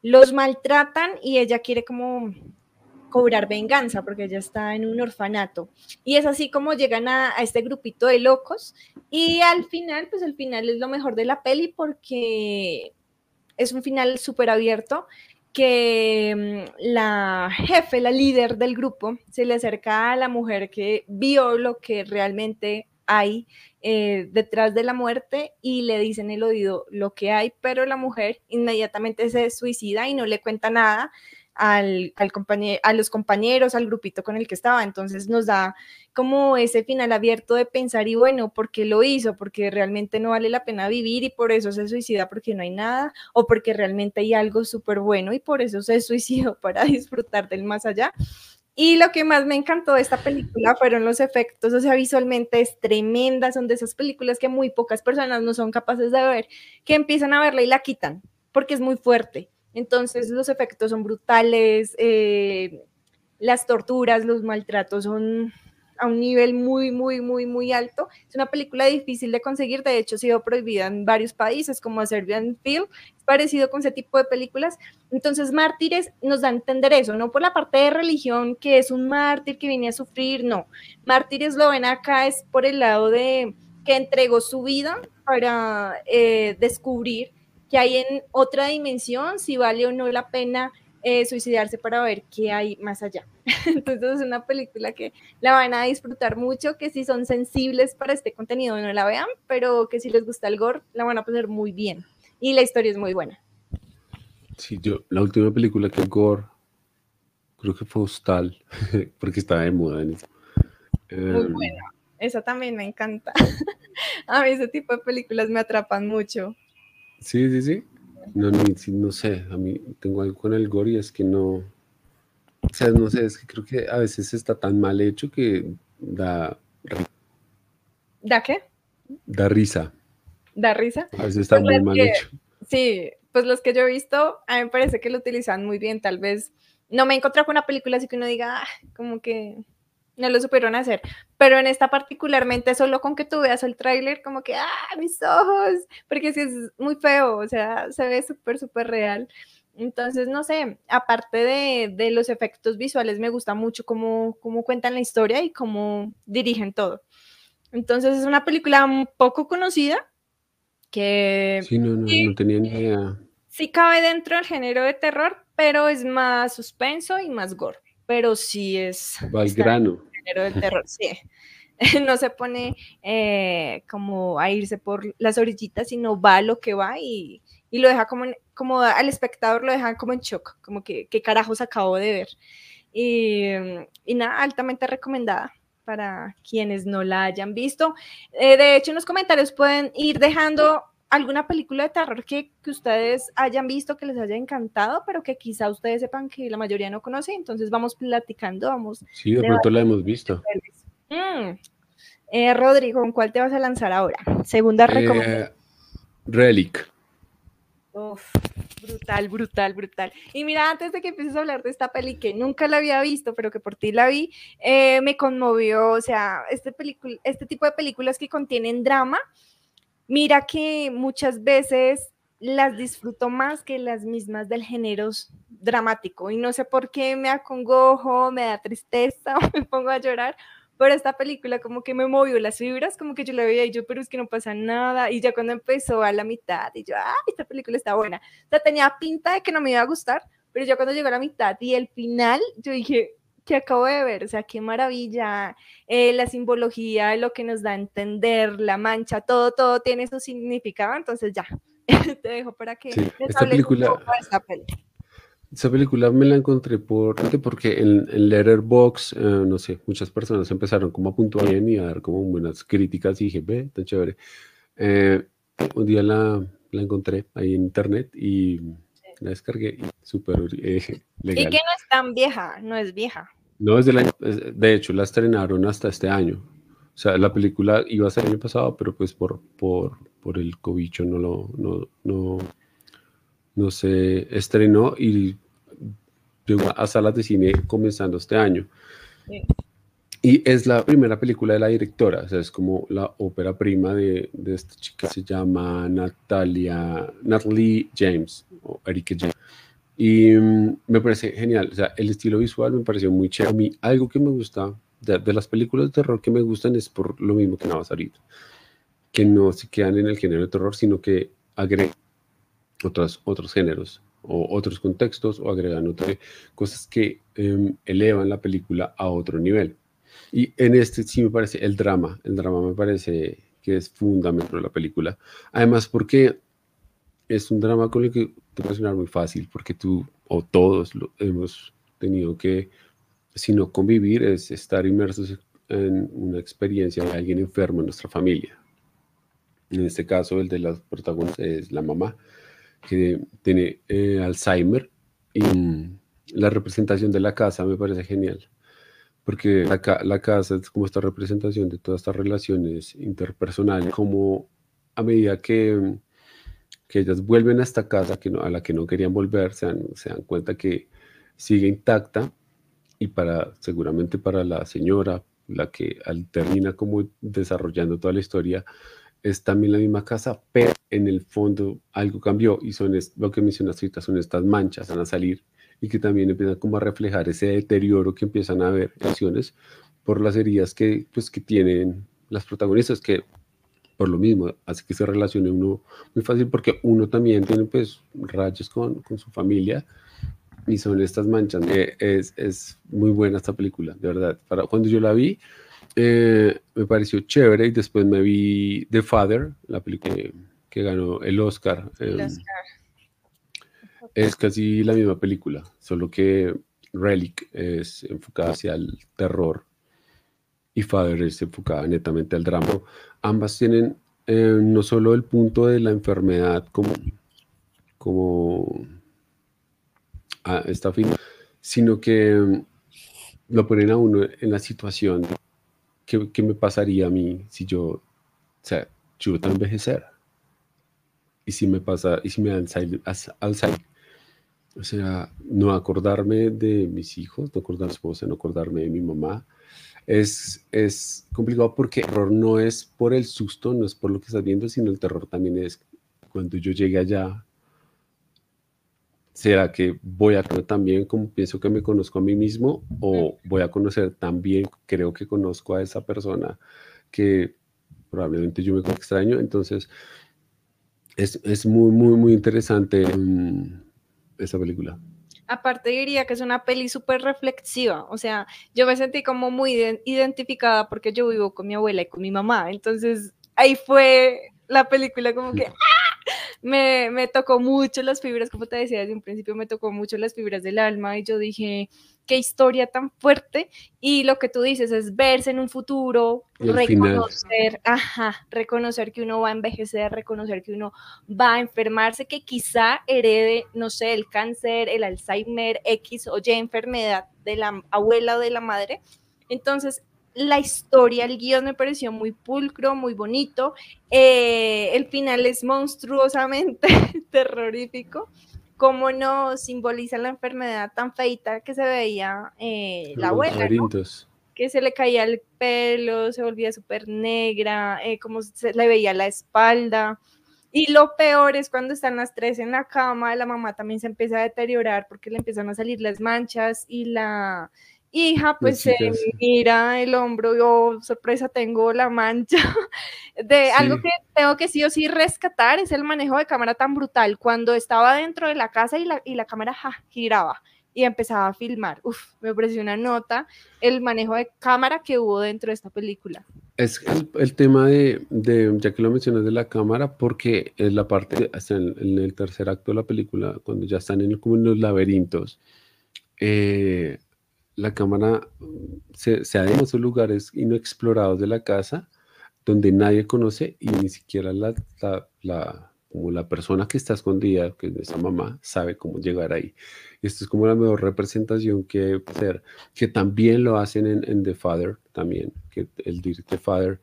los maltratan y ella quiere como cobrar venganza porque ella está en un orfanato. Y es así como llegan a, a, este grupito de locos y al final, pues el final es lo mejor de la peli porque es un final súper abierto que mm, la jefe, la líder del grupo, se le acerca a la mujer que vio lo que realmente hay eh, detrás de la muerte y le dice en el oído lo que hay, pero la mujer inmediatamente se suicida y no le cuenta nada al, compañero, a los compañeros, al grupito con el que estaba. Entonces nos da como ese final abierto de pensar y bueno, ¿por qué lo hizo? Porque realmente no vale la pena vivir y por eso se suicida porque no hay nada o porque realmente hay algo súper bueno y por eso se suicidó para disfrutar del más allá. Y lo que más me encantó de esta película fueron los efectos, o sea, visualmente es tremenda, son de esas películas que muy pocas personas no son capaces de ver, que empiezan a verla y la quitan, porque es muy fuerte. Entonces los efectos son brutales, eh, las torturas, los maltratos son a un nivel muy, muy, muy, muy alto. Es una película difícil de conseguir, de hecho ha sido prohibida en varios países como Serbian Film, parecido con ese tipo de películas. Entonces Mártires nos da a entender eso, no por la parte de religión que es un mártir que viene a sufrir, no. Mártires lo ven acá es por el lado de que entregó su vida para eh, descubrir que hay en otra dimensión, si vale o no la pena eh, suicidarse para ver qué hay más allá. Entonces es una película que la van a disfrutar mucho, que si son sensibles para este contenido no la vean, pero que si les gusta el gore la van a pasar muy bien. Y la historia es muy buena. Sí, yo, la última película que gore, creo que fue Hostal, porque estaba de moda en eso. Muy em, buena. Esa también me encanta. a mí ese tipo de películas me atrapan mucho. Sí, sí, sí. No, no, no sé, a mí tengo algo con el gore y es que no, o sea, no sé, es que creo que a veces está tan mal hecho que da... ¿Da qué? Da risa. ¿Da risa? A veces está pues muy mal hecho. Sí, pues los que yo he visto, a mí me parece que lo utilizan muy bien, tal vez no me he encontrado con una película así que uno diga, ah, como que no lo supieron hacer. Pero en esta particularmente, solo con que tú veas el tráiler, como que, ¡ah, mis ojos! Porque sí es muy feo, o sea, se ve súper, súper real. Entonces, no sé, aparte de, de, los efectos visuales, me gusta mucho cómo, cómo cuentan la historia y cómo dirigen todo. Entonces, es una película un poco conocida que... Sí, no, no, no tenía ni idea. Sí cabe dentro del género de terror, pero es más suspenso y más gore. Pero sí es... Va al grano del terror, sí. No se pone eh, como a irse por las orillitas, sino va a lo que va y, lo deja como, como al espectador lo deja como en shock, como que qué carajos acabo de ver. Y, nada, altamente recomendada para quienes no la hayan visto. Eh, de hecho, en los comentarios pueden ir dejando alguna película de terror que, ustedes hayan visto, que les haya encantado, pero que quizá ustedes sepan que la mayoría no conoce, entonces vamos platicando, vamos. Sí, de pronto la hemos visto. Mm. Eh, Rodrigo, ¿con cuál te vas a lanzar ahora? Segunda eh, recomendación. Relic. Uf, brutal, brutal, brutal. Y mira, antes de que empieces a hablar de esta peli que nunca la había visto, pero que por ti la vi, eh, me conmovió, o sea, este, este tipo de películas que contienen drama, Mira que muchas veces las disfruto más que las mismas del género dramático y no sé por qué me acongojo, me da tristeza me pongo a llorar, pero esta película como que me movió las fibras, como que yo la veía y yo, pero es que no pasa nada, y ya cuando empezó a la mitad, y yo, ah, esta película está buena, o sea, tenía pinta de que no me iba a gustar, pero ya cuando llegó a la mitad y el final, yo dije, que acabo de ver, o sea, qué maravilla, eh, la simbología, lo que nos da a entender, la mancha, todo, todo tiene su significado, entonces ya, te dejo para que sí, esta película, esta película. Esa película me la encontré por, porque en, en Letterboxd, eh, no sé, muchas personas empezaron como a puntuar bien y a dar como buenas críticas y dije, ve, tan chévere. Eh, un día la, la, encontré ahí en internet y la descargué y súper eh, legal. Y que no es tan vieja, no es vieja. No, es del año, de hecho la estrenaron hasta este año. O sea, la película iba a ser el año pasado, pero pues por, por, por el cobicho no lo, no, no, no se estrenó y llegó a salas de cine comenzando este año. Y es la primera película de la directora, o sea, es como la ópera prima de, de esta chica, se llama Natalia, Natalie James, o Erika James. Y mm, me parece genial, o sea, el estilo visual me pareció muy chévere. A mí, algo que me gusta de, las películas de terror que me gustan es por lo mismo que Navas ahorita, que no se quedan en el género de terror, sino que agregan otros, otros géneros o otros contextos o agregan otras cosas que em, elevan la película a otro nivel. Y en este sí me parece el drama, el drama me parece que es fundamental de la película. Además porque es un drama con el que te sonar muy fácil, porque tú o todos lo, hemos tenido que, si no convivir, es estar inmersos en una experiencia de alguien enfermo en nuestra familia. En este caso, el de las protagonistas es la mamá que tiene eh, Alzheimer y la representación de la casa me parece genial, porque la, la, casa es como esta representación de todas estas relaciones interpersonales, como a medida que, que ellas vuelven a esta casa que no, a la que no querían volver, se dan, se dan cuenta que sigue intacta y para seguramente para la señora, la que termina como desarrollando toda la historia, es también la misma casa, pero en el fondo algo cambió y son lo que mencionaste ahorita, son estas manchas, van a salir y que también empiezan como a reflejar ese deterioro que empiezan a haber acciones por las heridas que, pues, que tienen las protagonistas, que por lo mismo hace que se relacione uno muy fácil porque uno también tiene pues rayos con, con su familia y son estas manchas. Eh, es, es, muy buena esta película, de verdad. Para, cuando yo la vi, eh, me pareció chévere y después me vi The Father, la película que, ganó el Oscar. Em, es casi la misma película, solo que Relic es enfocada hacia el terror y Father es enfocada netamente al drama. Ambas tienen eh, no solo el punto de la enfermedad como, como a esta fin, sino que em, lo ponen a uno en la situación de ¿qué, me pasaría a mí si yo, o sea, yo a envejecer? Y si me pasa, y si me da Alzheimer, o sea, no acordarme de mis hijos, no acordarme de mi esposa, no acordarme de mi mamá, es, es complicado porque el terror no es por el susto, no es por lo que estás viendo, sino el terror también es cuando yo llegue allá, ¿será que voy a conocer también como pienso que me conozco a mí mismo o voy a conocer también, creo que conozco a esa persona que probablemente yo me extraño? Entonces, es, es muy, muy, muy interesante um, esa película. Aparte diría que es una peli súper reflexiva, o sea, yo me sentí como muy identificada porque yo vivo con mi abuela y con mi mamá, entonces ahí fue la película como que me, me, tocó mucho las fibras, como te decía desde un principio, me tocó mucho las fibras del alma. Y yo dije, qué historia tan fuerte. Y lo que tú dices es verse en un futuro, reconocer, ajá, reconocer que uno va a envejecer, reconocer que uno va a enfermarse, que quizá herede, no sé, el cáncer, el Alzheimer, X o Y enfermedad de la abuela o de la madre. Entonces, la historia, el guion me pareció muy pulcro, muy bonito. Eh, el final es monstruosamente terrorífico. Cómo no simboliza la enfermedad tan feita que se veía eh, la abuela. Que se le caía el pelo, se volvía súper negra, eh, como se le veía la espalda. Y lo peor es cuando están las tres en la cama, la mamá también se empieza a deteriorar porque le empiezan a salir las manchas y la, hija, pues se mira el hombro, yo, sorpresa, tengo la mancha de algo que tengo que sí o sí rescatar, es el manejo de cámara tan brutal. Cuando estaba dentro de la casa y la, y la cámara giraba y empezaba a filmar. Uf, me pareció una nota el manejo de cámara que hubo dentro de esta película. Es el, tema de, ya que lo mencionas de la cámara, porque es la parte, hasta en, el tercer acto de la película, cuando ya están en, como en los laberintos, eh, la cámara se, se en esos lugares inexplorados de la casa, donde nadie conoce y ni siquiera la, la, como la persona que está escondida, que es esa mamá, sabe cómo llegar ahí. Esto es como la mejor representación que hacer, que también lo hacen en, The Father, también, que el The Father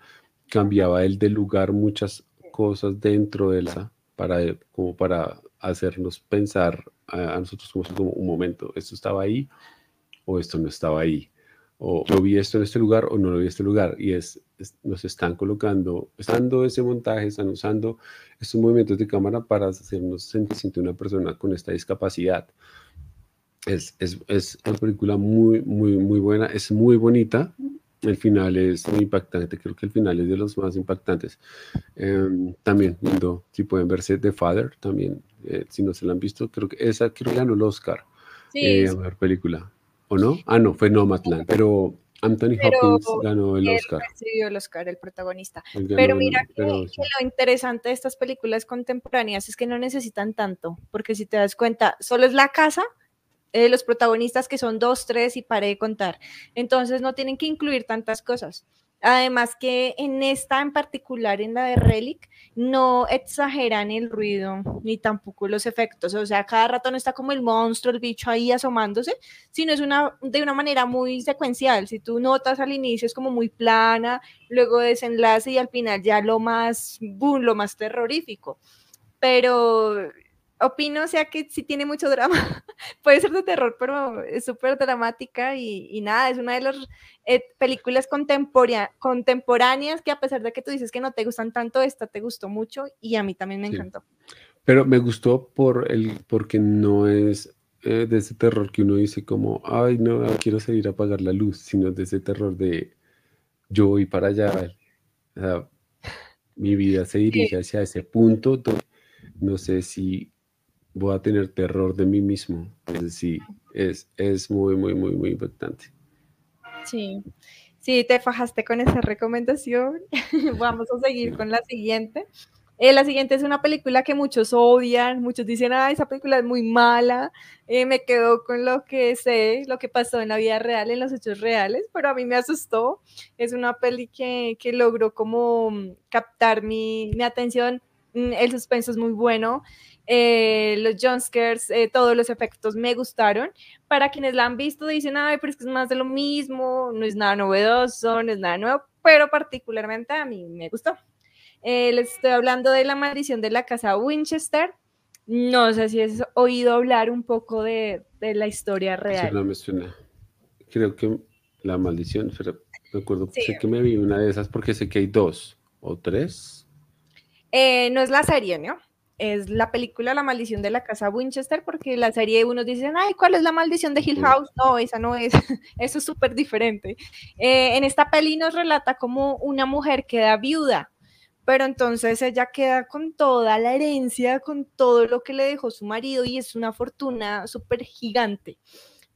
cambiaba el de lugar muchas cosas dentro de la, para, como para hacernos pensar a, nosotros como, como un momento, esto estaba ahí o esto no estaba ahí o lo vi esto en este lugar o no lo vi en este lugar. Y es, nos están colocando, usando ese montaje, están usando estos movimientos de cámara para hacernos sentir una persona con esta discapacidad. Es, es, es, una película muy, muy, muy buena, es muy bonita. El final es muy impactante, creo que el final es de los más impactantes. Em, también, lindo, si pueden verse The Father, también, eh, si no se la han visto, creo que esa creo que ganó el Oscar. Sí, eh, ver, película. ¿O no? Ah, no, fue Nomadland, pero Anthony Hopkins ganó el Oscar. Recibió el Oscar, el protagonista. pero mira que, lo interesante de estas películas contemporáneas es que no necesitan tanto, porque si te das cuenta, solo es la casa, eh, los protagonistas que son dos, tres y paré de contar. Entonces no tienen que incluir tantas cosas. Además que en esta en particular, en la de Relic, no exageran el ruido ni tampoco los efectos. O sea, cada rato no está como el monstruo, el bicho ahí asomándose, sino es una, de una manera muy secuencial. Si tú notas al inicio es como muy plana, luego desenlace y al final ya lo más, boom, lo más terrorífico. Pero opino, o sea, que sí tiene mucho drama. Puede ser de terror, pero es súper dramática y, nada, es una de las eh, películas contemporáneas que a pesar de que tú dices que no te gustan tanto, esta te gustó mucho y a mí también me encantó. Pero me gustó por el, porque no es eh, de ese terror que uno dice como, ay, no, quiero salir a apagar la luz, sino de ese terror de yo voy para allá. mi vida se dirige hacia ese punto. no sé si voy a tener terror de mí mismo. Es sí, es, es muy, muy, muy, muy impactante. Sí, sí, te fajaste con esa recomendación. Vamos a seguir con la siguiente. Eh, la siguiente es una película que muchos odian, muchos dicen, ah, esa película es muy mala, eh, me quedo con lo que sé, lo que pasó en la vida real, en los hechos reales, pero a mí me asustó. Es una peli que, que logró como captar mi, mi atención, mm, el suspenso es muy bueno, eh, los jumpscares, eh, todos los efectos me gustaron. Para quienes la han visto dicen, ay, pero es que es más de lo mismo, no es nada novedoso, no es nada nuevo, pero particularmente a mí me gustó. Eh, les estoy hablando de la maldición de la casa Winchester. No sé si has oído hablar un poco de, de la historia real. Sí, no me suena. Creo que la maldición, pero recuerdo, sé que me vi una de esas porque sé que hay dos o tres. No es la serie, ¿no? es la película La maldición de la casa Winchester, porque la serie unos dicen, ay, ¿cuál es la maldición de Hill House? No, esa no es, eso es súper diferente. Eh, en esta peli nos relata como una mujer queda viuda, pero entonces ella queda con toda la herencia, con todo lo que le dejó su marido y es una fortuna súper gigante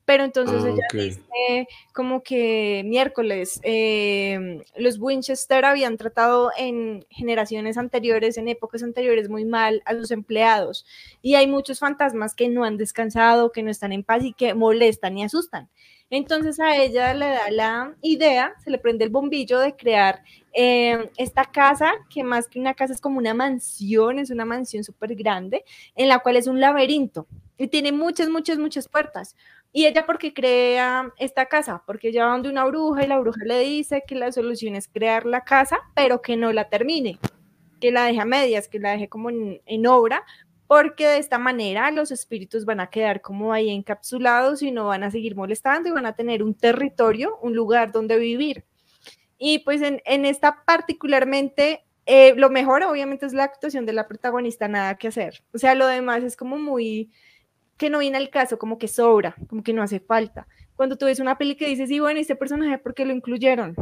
pero entonces ah, ella dice como que miércoles, em, los Winchester habían tratado en generaciones anteriores, en épocas anteriores, muy mal a sus empleados y hay muchos fantasmas que no han descansado, que no están en paz y que molestan y asustan. Entonces a ella le da la idea, se le prende el bombillo de crear em, esta casa, que más que una casa es como una mansión, es una mansión súper grande, en la cual es un laberinto y tiene muchas, muchas, muchas puertas. Y ella porque crea esta casa, porque ella va donde una bruja y la bruja le dice que la solución es crear la casa, pero que no la termine, que la deje a medias, que la deje como en, obra, porque de esta manera los espíritus van a quedar como ahí encapsulados y no van a seguir molestando y van a tener un territorio, un lugar donde vivir. Y pues en, esta particularmente, eh, lo mejor obviamente es la actuación de la protagonista, nada que hacer. O sea, lo demás es como muy que no viene al caso, como que sobra, como que no hace falta. Cuando tú ves una peli que dices, sí, bueno, este personaje, ¿por qué lo incluyeron?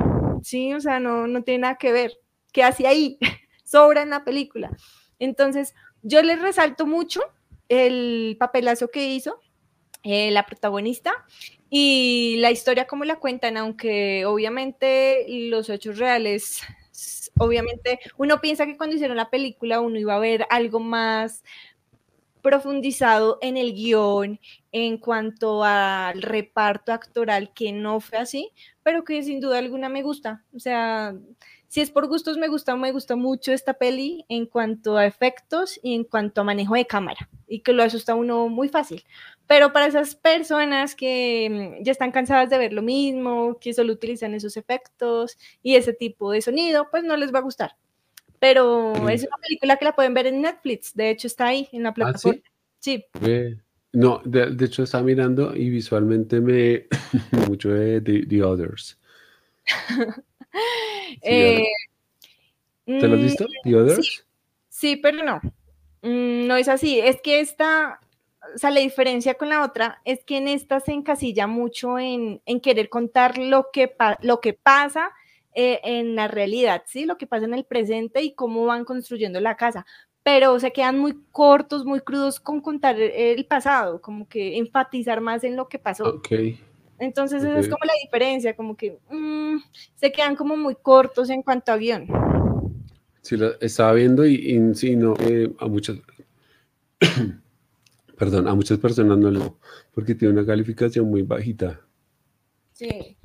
Sí, o sea, no, no tiene nada que ver. ¿Qué hace ahí? sobra en la película. Entonces, yo les resalto mucho el papelazo que hizo. eh, la protagonista y la historia como la cuentan, aunque obviamente los hechos reales, obviamente uno piensa que cuando hicieron la película uno iba a ver algo más profundizado en el guion en cuanto al reparto actoral, que no fue así, pero que sin duda alguna me gusta. O sea, si es por gustos, me gusta, me gusta mucho esta peli en cuanto a efectos y en cuanto a manejo de cámara, y que lo asusta uno muy fácil. Pero para esas personas que mm, ya están cansadas de ver lo mismo, que solo utilizan esos efectos y ese tipo de sonido, pues no les va a gustar. Pero es una película que la pueden ver en Netflix, de hecho está ahí en la ¿Ah, plataforma. sí? No, de, hecho estaba mirando y visualmente me mucho de The, Others. Eh, ¿Te lo has visto? ¿The Others? Sí, pero no. Mm, no es así. Es que esta, o sea, la diferencia con la otra es que en esta se encasilla mucho en, querer contar lo que, lo que pasa eh, en la realidad, ¿sí? Lo que pasa en el presente y cómo van construyendo la casa pero se quedan muy cortos, muy crudos con contar el pasado, como que enfatizar más en lo que pasó. Entonces esa es como la diferencia, como que mm, se quedan como muy cortos en cuanto a guion. Sí, lo estaba viendo y, y sí, no, eh, a muchas, perdón, a muchas personas no lo, porque tiene una calificación muy bajita. Sí.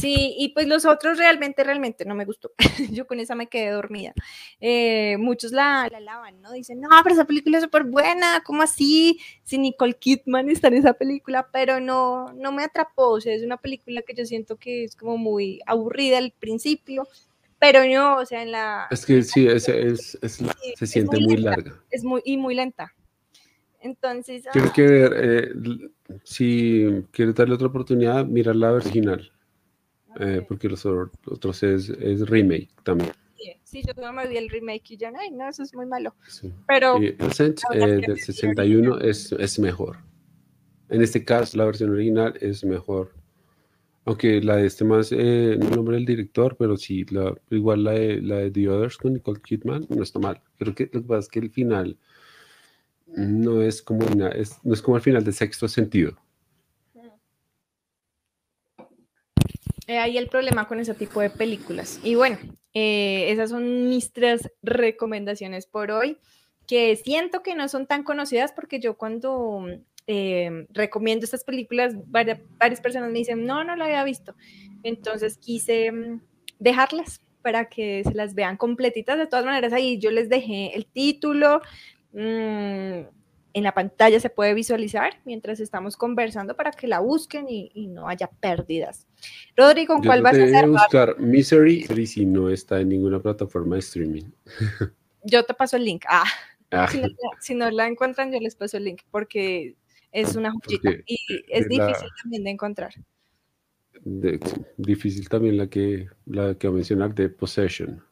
Sí, y pues los otros realmente, realmente no me gustó. Yo con esa me quedé dormida. Eh, muchos la, la alaban, ¿no? Dicen, no, pero esa película es súper buena, ¿cómo así? Si Nicole Kidman está en esa película, pero no, no me atrapó. O sea, es una película que yo siento que es como muy aburrida al principio, pero no, o sea, en la... Es que sí, es, es, se siente muy, larga. Es muy, y muy lenta. Entonces... Tienes que ver, eh, si quieres darle otra oportunidad, mirar la original. Eh, porque los otros es, es, remake también. Sí, yo no me vi el remake y ya, ay, no, eso es muy malo. Pero el Sense eh, del 61 es, es mejor. En este caso, la versión original es mejor. Aunque la de este más, eh, no nombre del director, pero sí, la, igual la de, la de The Others con Nicole Kidman no está mal. Creo que lo que pasa es que el final no es como, una, es, no es como el final de sexto sentido. Ahí el problema con ese tipo de películas. Y bueno, eh, esas son mis tres recomendaciones por hoy, que siento que no son tan conocidas porque yo cuando eh, recomiendo estas películas, varias, personas me dicen, no, no la había visto. Entonces quise mm, dejarlas para que se las vean completitas. De todas maneras, ahí yo les dejé el título. Mmm, en la pantalla se puede visualizar mientras estamos conversando para que la busquen y, no haya pérdidas. Rodrigo, ¿cuál vas a hacer? buscar Misery si no está en ninguna plataforma de streaming. Yo te paso el link. Ah, ah. Si, no, la encuentran, yo les paso el link porque es una joyita y es difícil también de encontrar. difícil también la que la que a mencionar de Possession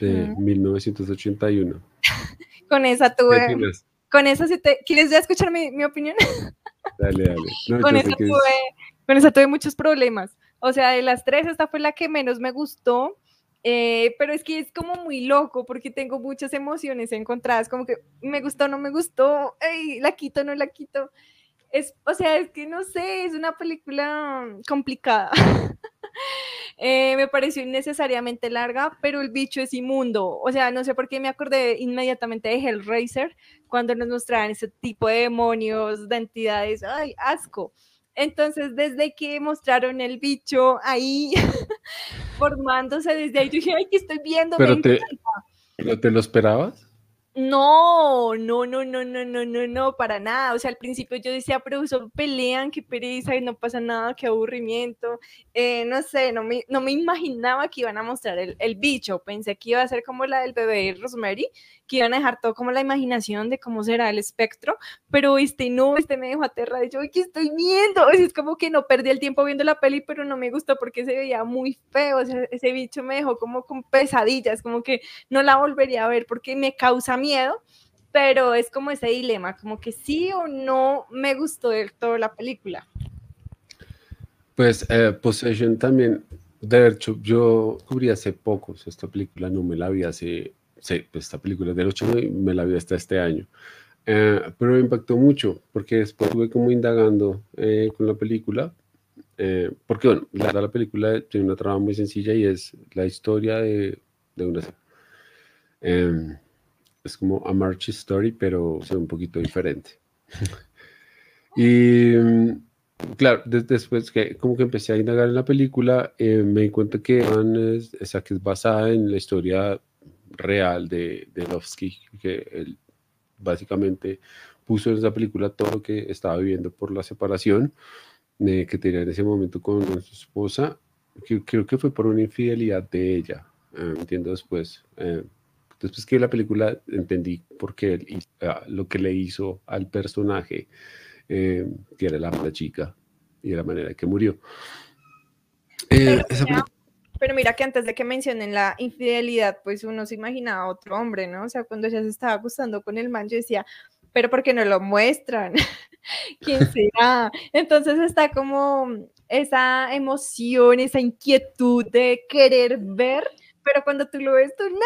de 1981. Con esa tuve con eso, si te, ¿quieres ya escuchar mi, mi opinión? Dale, dale. con, eso tuve, con eso tuve muchos problemas. O sea, de las tres, esta fue la que menos me gustó. Eh, pero es que es como muy loco porque tengo muchas emociones encontradas, como que me gustó, no me gustó, la quito, no la quito. Es, o sea, es que no sé, es una película complicada. Eh, me pareció innecesariamente larga, pero el bicho es inmundo. O sea, no sé por qué me acordé inmediatamente de Hellraiser cuando nos mostraban ese tipo de demonios, de entidades. ¡Ay, asco! Entonces, desde que mostraron el bicho ahí formándose, desde ahí dije, ¡ay, qué estoy viendo! Pero te, ¿te lo esperabas? No, no, no, no, no, no, no, no, para nada. O sea, al principio yo decía, pero solo pelean, qué pereza y no pasa nada, qué aburrimiento. Eh, no sé, no me, no me imaginaba que iban a mostrar el, el, bicho. Pensé que iba a ser como la del bebé Rosemary, que iban a dejar todo como la imaginación de cómo será el espectro, pero este no, este me dejó aterrada. Yo, ¿qué estoy viendo? Es como que no perdí el tiempo viendo la peli, pero no me gustó porque se veía muy feo. O sea, ese bicho me dejó como con pesadillas, como que no la volvería a ver porque me causa miedo, pero es como ese dilema, como que sí o no me gustó del todo la película. Pues eh, Possession también, de hecho, yo descubrí hace poco, esta película no me la vi hace, sí, pues esta película es del 8 y me la vi hasta este año. Eh, pero me impactó mucho porque después estuve como indagando eh, con la película. Eh, porque bueno, la, la película tiene una trama muy sencilla y es la historia de, de una... Em, es como a March Story, pero es un poquito diferente. y claro, después que como que empecé a indagar en la película, me di cuenta que, es, esa que es basada en la historia real de, de Lovsky, que él básicamente puso en esa película todo lo que estaba viviendo por la separación eh, que tenía en ese momento con su esposa. Que, creo que fue por una infidelidad de ella, eh, entiendo después. Eh, después que vi la película entendí por qué él, ah, lo que le hizo al personaje, que era la, la chica, y de la manera que murió. esa pero mira que antes de que mencionen la infidelidad, pues uno se imaginaba a otro hombre, ¿no? O sea, cuando ella se estaba acostando con el man, yo decía, pero ¿por qué no lo muestran? ¿Quién será? Entonces está como esa emoción, esa inquietud de querer ver, pero cuando tú lo ves, tú, no,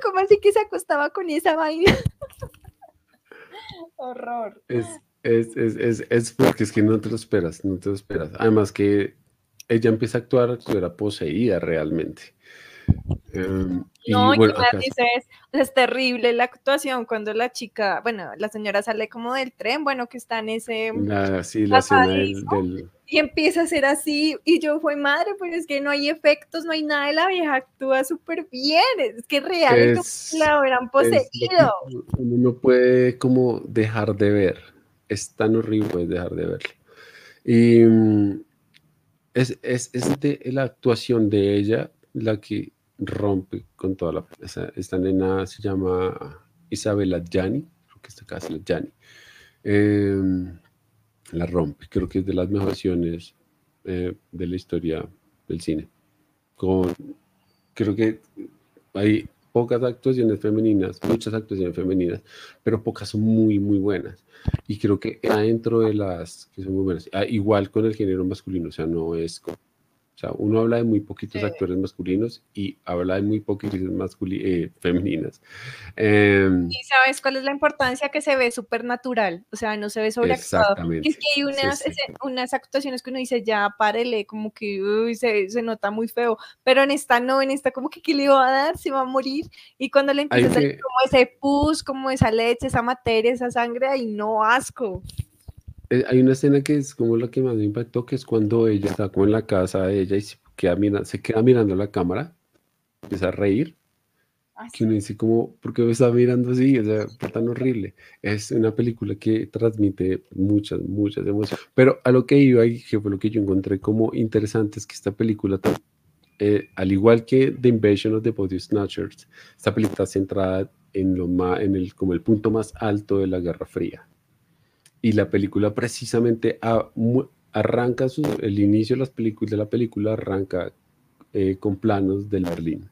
¿cómo así que se acostaba con esa vaina? Horror. Es, es, es, es, porque es que no te lo esperas, no te lo esperas. Además que ella empieza a actuar como era poseída realmente. Em, no, y bueno, dices, es terrible la actuación cuando la chica, bueno, la señora sale como del tren, bueno, que está en ese... La, sí, la escena del, Y empieza a ser así, y yo fui madre, pero es que no hay efectos, no hay nada, y la vieja actúa súper bien, es que real, es, la hubieran poseído. Uno no puede como dejar de ver, es tan horrible dejar de verlo. Y es, es, es la actuación de ella la que rompe con toda la... esta nena se llama Isabela Gianni, creo que esta casa es la Gianni. Em, la rompe, creo que es de las mejores versiones eh, de la historia del cine. Con, creo que hay pocas actuaciones femeninas, muchas actuaciones femeninas, pero pocas muy, muy buenas. Y creo que dentro de las que son muy buenas, ah, igual con el género masculino, o sea, no es sea, uno habla de muy poquitos actores masculinos y habla de muy poquitas eh, femeninas. Em, y sabes cuál es la importancia que se ve súper natural, o sea, no se ve sobreactuado. Es que hay unas, unas actuaciones que uno dice, ya párele, como que uy, se, se, nota muy feo, pero en esta no, en esta como que ¿qué le va a dar? Se va a morir. Y cuando le empieza a salir como ese pus, como esa leche, esa materia, esa sangre, ahí no asco. Eh, hay una escena que es como la que más me impactó, que es cuando ella está como en la casa de ella y se queda, se queda mirando la cámara, empieza a reír. Ah, que uno dice como, ¿por qué me está mirando así? O sea, fue tan horrible. Es una película que transmite muchas, muchas emociones. Pero a lo que iba y que fue lo que yo encontré como interesante es que esta película, eh, al igual que The Invasion of the Body Snatchers, esta película está centrada en, lo más, en el, como el punto más alto de la Guerra Fría y la película precisamente arranca el inicio de, las películas, de la película arranca eh, con planos del Berlín,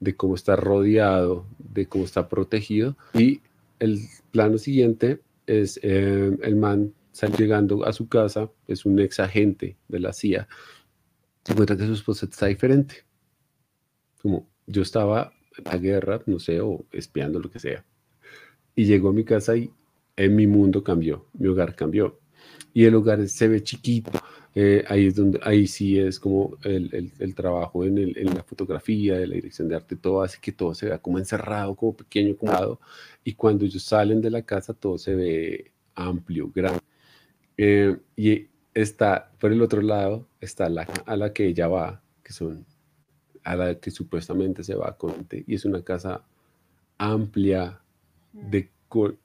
de cómo está rodeado, de cómo está protegido y el plano siguiente es eh, el man sale llegando a su casa, es un ex agente de la CIA, se encuentra que su esposa está diferente. Como yo estaba la guerra, no sé, o espiando lo que sea, y llegó a mi casa y en mi mundo cambió, mi hogar cambió. Y el hogar se ve chiquito. Eh, ahí es donde, ahí sí es como el, el, trabajo en, el, en, la fotografía, de la dirección de arte, todo hace que todo se vea como encerrado, como pequeño, como Y cuando ellos salen de la casa, todo se ve amplio, grande. Eh, y está, por el otro lado, está la a la que ella va, que son, a la que supuestamente se va a Conte, y es una casa amplia, de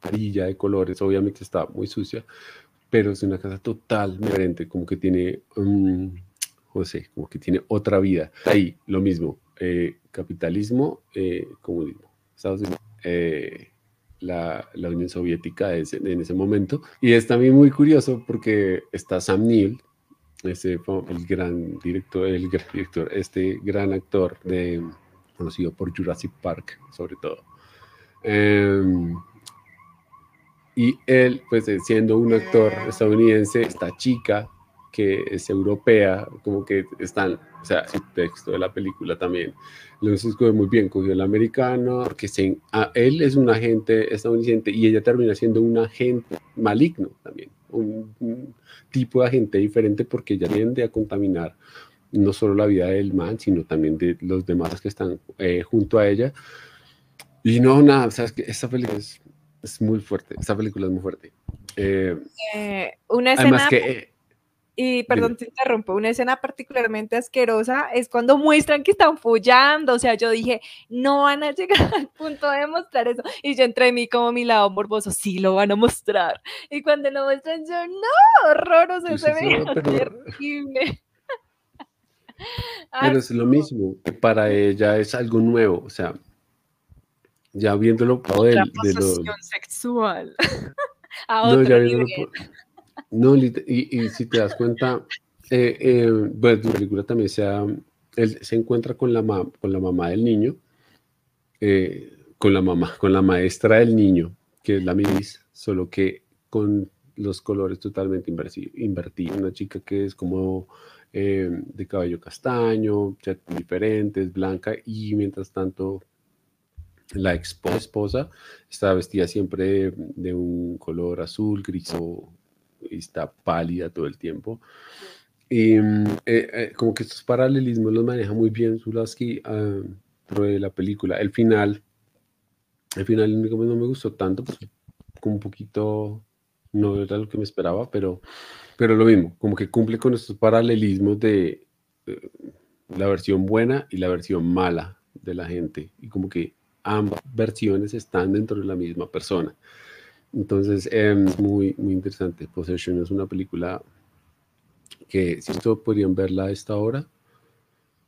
varilla de colores, obviamente está muy sucia, pero es una casa total diferente, como que tiene, um, no sé, como que tiene otra vida. Ahí, lo mismo, eh, capitalismo, eh, comunismo. Estados Unidos, eh, la, la, Unión Soviética es, en ese momento. Y es también muy curioso porque está Sam Neill, ese, el gran director, el gran director, este gran actor de, conocido por Jurassic Park, sobre todo. Y él, pues eh, siendo un actor estadounidense, esta chica que es europea, como que están, o sea, el texto de la película también lo escogió muy bien, cogió el americano, porque se, él es un agente estadounidense y ella termina siendo un agente maligno también, un, tipo de agente diferente porque ella tiende a contaminar no solo la vida del man, sino también de los demás que están eh, junto a ella. Y no, nada, o sea, es que esta película es, es muy fuerte, esta película es muy fuerte. Eh, eh, una escena... que, y perdón, te interrumpo, una escena particularmente asquerosa es cuando muestran que están follando, o sea, yo dije, no van a llegar al punto de mostrar eso, y yo entre mí como mi lado morboso, sí lo van a mostrar, y cuando lo muestran yo, no, horroroso, se ve terrible. Pero es lo mismo, para ella es algo nuevo, o sea, ya viéndolo de, de lo... sexual. a no, ya viéndolo no, y, si te das cuenta, eh, eh, pues la película también se, él se encuentra con la, con la mamá del niño, eh, con la mamá, con la maestra del niño, que es la Miss, solo que con los colores totalmente invertidos. Una chica que es como de cabello castaño, diferentes, blanca, y mientras tanto la esposa está vestida siempre de un color azul, gris o está pálida todo el tiempo. Y eh, eh, como que estos paralelismos los maneja muy bien Zulaski uh, de la película. El final, el final no me gustó tanto, pues, como un poquito, no era lo que me esperaba, pero, pero lo mismo, como que cumple con estos paralelismos de eh, la versión buena y la versión mala de la gente. Y como que ambas versiones están dentro de la misma persona. Entonces, em, es muy, muy interesante. Possession es una película que, si esto podrían verla a esta hora.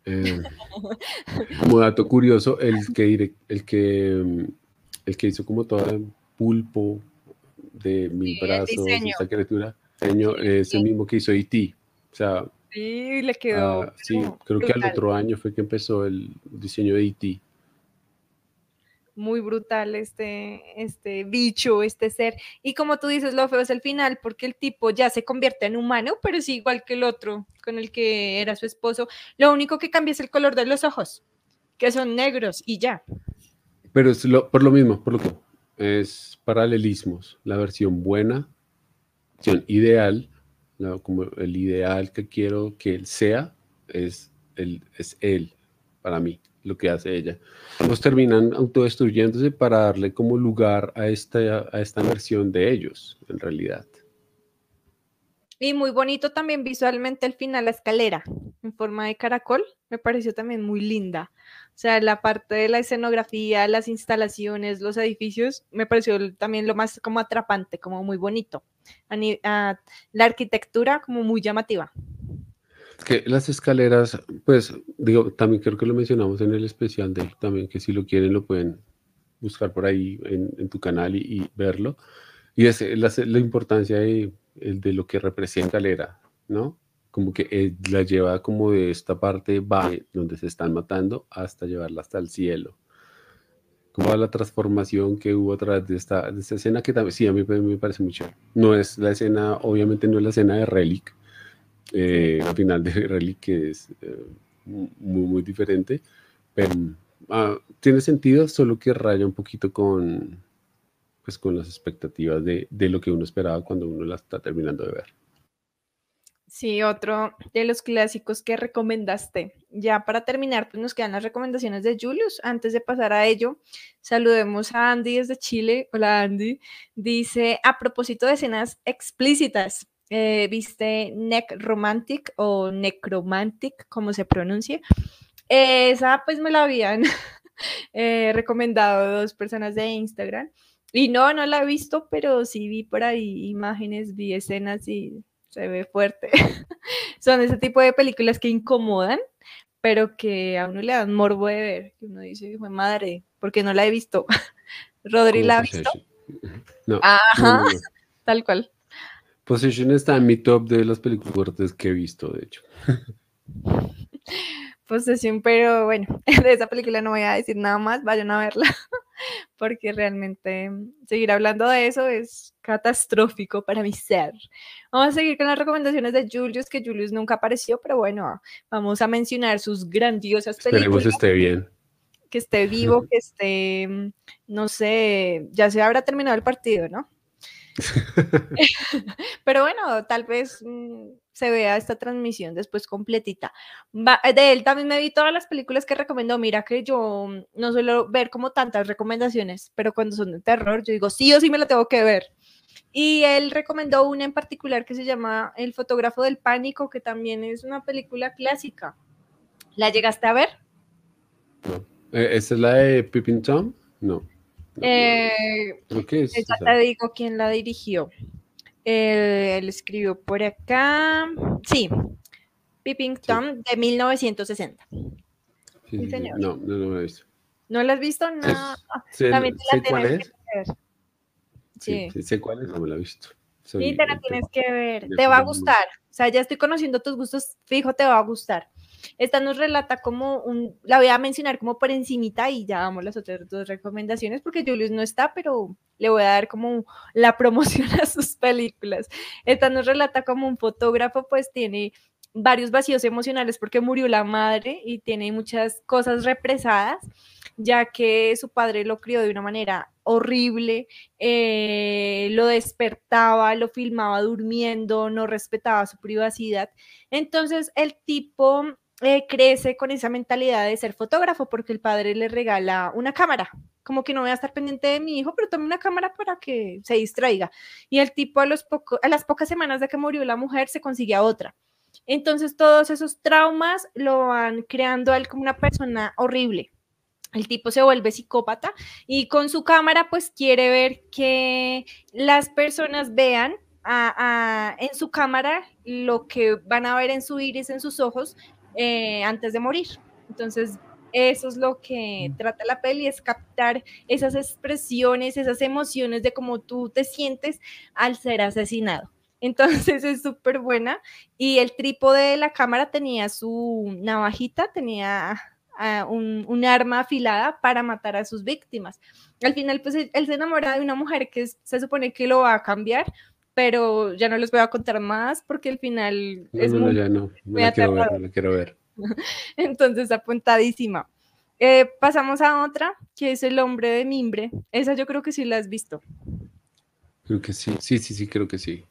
Em, como dato curioso, el que, el que, em, el que hizo como todo el pulpo de mil brazos, esta criatura, es el mismo que hizo E.T. O sea, sí, le quedó. Ah, sí, creo que al otro año fue que empezó el diseño de E.T muy brutal este, este bicho, este ser. Y como tú dices, lo feo es el final, porque el tipo ya se convierte en humano, pero es igual que el otro con el que era su esposo. Lo único que cambia es el color de los ojos, que son negros y ya. Pero es por lo mismo, por lo que es paralelismos. La versión buena, versión ideal, como el ideal que quiero que él sea, es, el, es él para mí lo que hace ella. Los terminan autodestruyéndose para darle como lugar a esta, a esta versión de ellos, en realidad. Y muy bonito también visualmente el final, la escalera en forma de caracol, me pareció también muy linda. O sea, la parte de la escenografía, las instalaciones, los edificios, me pareció también lo más como atrapante, como muy bonito. la arquitectura como muy llamativa que las escaleras, pues digo, también creo que lo mencionamos en el especial de también, que si lo quieren lo pueden buscar por ahí en, tu canal y, verlo. Y es la, importancia de, de, lo que representa la escalera, ¿no? Como que eh, la lleva como de esta parte va donde se están matando hasta llevarla hasta el cielo. Como la transformación que hubo a través de esta, de esta escena que también, sí, a mí me parece mucho. No es la escena, obviamente no es la escena de Relic, eh, al final de Rally, que es eh, muy, muy diferente, pero ah, tiene sentido, solo que raya un poquito con, pues, con las expectativas de, de lo que uno esperaba cuando uno la está terminando de ver. Sí, otro de los clásicos que recomendaste. Ya para terminar, pues nos quedan las recomendaciones de Julius. Antes de pasar a ello, saludemos a Andy desde Chile. Hola Andy. Dice, a propósito de escenas explícitas, eh, viste Necromantic o Necromantic, como se pronuncia. Esa pues me la habían eh, recomendado dos personas de Instagram. Y no, no la he visto, pero sí vi por ahí imágenes, vi escenas y se ve fuerte. Son ese tipo de películas que incomodan, pero que a uno le dan morbo de ver. Que uno dice, madre, porque no la he visto. Rodri la ha visto. No, Ajá, tal cual. Possession está en mi top de las películas fuertes que he visto, de hecho. Possession, pero bueno, de esa película no voy a decir nada más, vayan a verla. porque realmente seguir hablando de eso es catastrófico para mi ser. Vamos a seguir con las recomendaciones de Julius, que Julius nunca apareció, pero bueno, vamos a mencionar sus grandiosas películas. Esperemos esté bien. Que esté vivo, que esté, no sé, ya se habrá terminado el partido, ¿no? Pero bueno, tal vez mm, se vea esta transmisión después completita. de él también me vi todas las películas que recomendó. Mira que yo mm, no suelo ver como tantas recomendaciones, pero cuando son de terror, yo digo, sí o sí me la tengo que ver. Y él recomendó una en particular que se llama El fotógrafo del pánico, que también es una película clásica. ¿La llegaste a ver? No. Eh, ¿Esa es la de Pippin Tom? No. Eh, ya te digo quién la dirigió. él escribió por acá. Sí, Pipping Tom de 1960. Sí, señor. No, no, lo he visto. ¿No la has visto? No. También te la tienes que ver. Sí. sí. sé cuál es, no me la he visto. sí, te la tienes que ver. Te va a gustar. O sea, ya estoy conociendo tus gustos, fijo, te va a gustar. Esta nos relata como un, la voy a mencionar como por encimita y ya damos las otras dos recomendaciones porque Julius no está, pero le voy a dar como la promoción a sus películas. Esta nos relata como un fotógrafo pues tiene varios vacíos emocionales porque murió la madre y tiene muchas cosas represadas, ya que su padre lo crió de una manera horrible, eh, lo despertaba, lo filmaba durmiendo, no respetaba su privacidad. Entonces el tipo eh, crece con esa mentalidad de ser fotógrafo porque el padre le regala una cámara. Como que no voy a estar pendiente de mi hijo, pero tome una cámara para que se distraiga. Y el tipo a, los a las pocas semanas de que murió la mujer se consigue a otra. Entonces todos esos traumas lo van creando a él como una persona horrible. El tipo se vuelve psicópata y con su cámara pues quiere ver que las personas vean en su cámara lo que van a ver en su iris, en sus ojos, eh, antes de morir. Entonces, eso es lo que mm. trata la peli, es captar esas expresiones, esas emociones de cómo tú te sientes al ser asesinado. Entonces es súper buena. Y el trípode de la cámara tenía su navajita, tenía ah, un, arma afilada para matar a sus víctimas. Al final, pues él, se enamora de una mujer que se supone que lo va a cambiar, pero ya no les voy a contar más porque al final es muy, ya no, me quiero ver, quiero ver. Entonces, apuntadísima. Eh, pasamos a otra, que es El hombre de mimbre. Esa yo creo que sí la has visto. Creo que sí, sí, sí, sí, creo que sí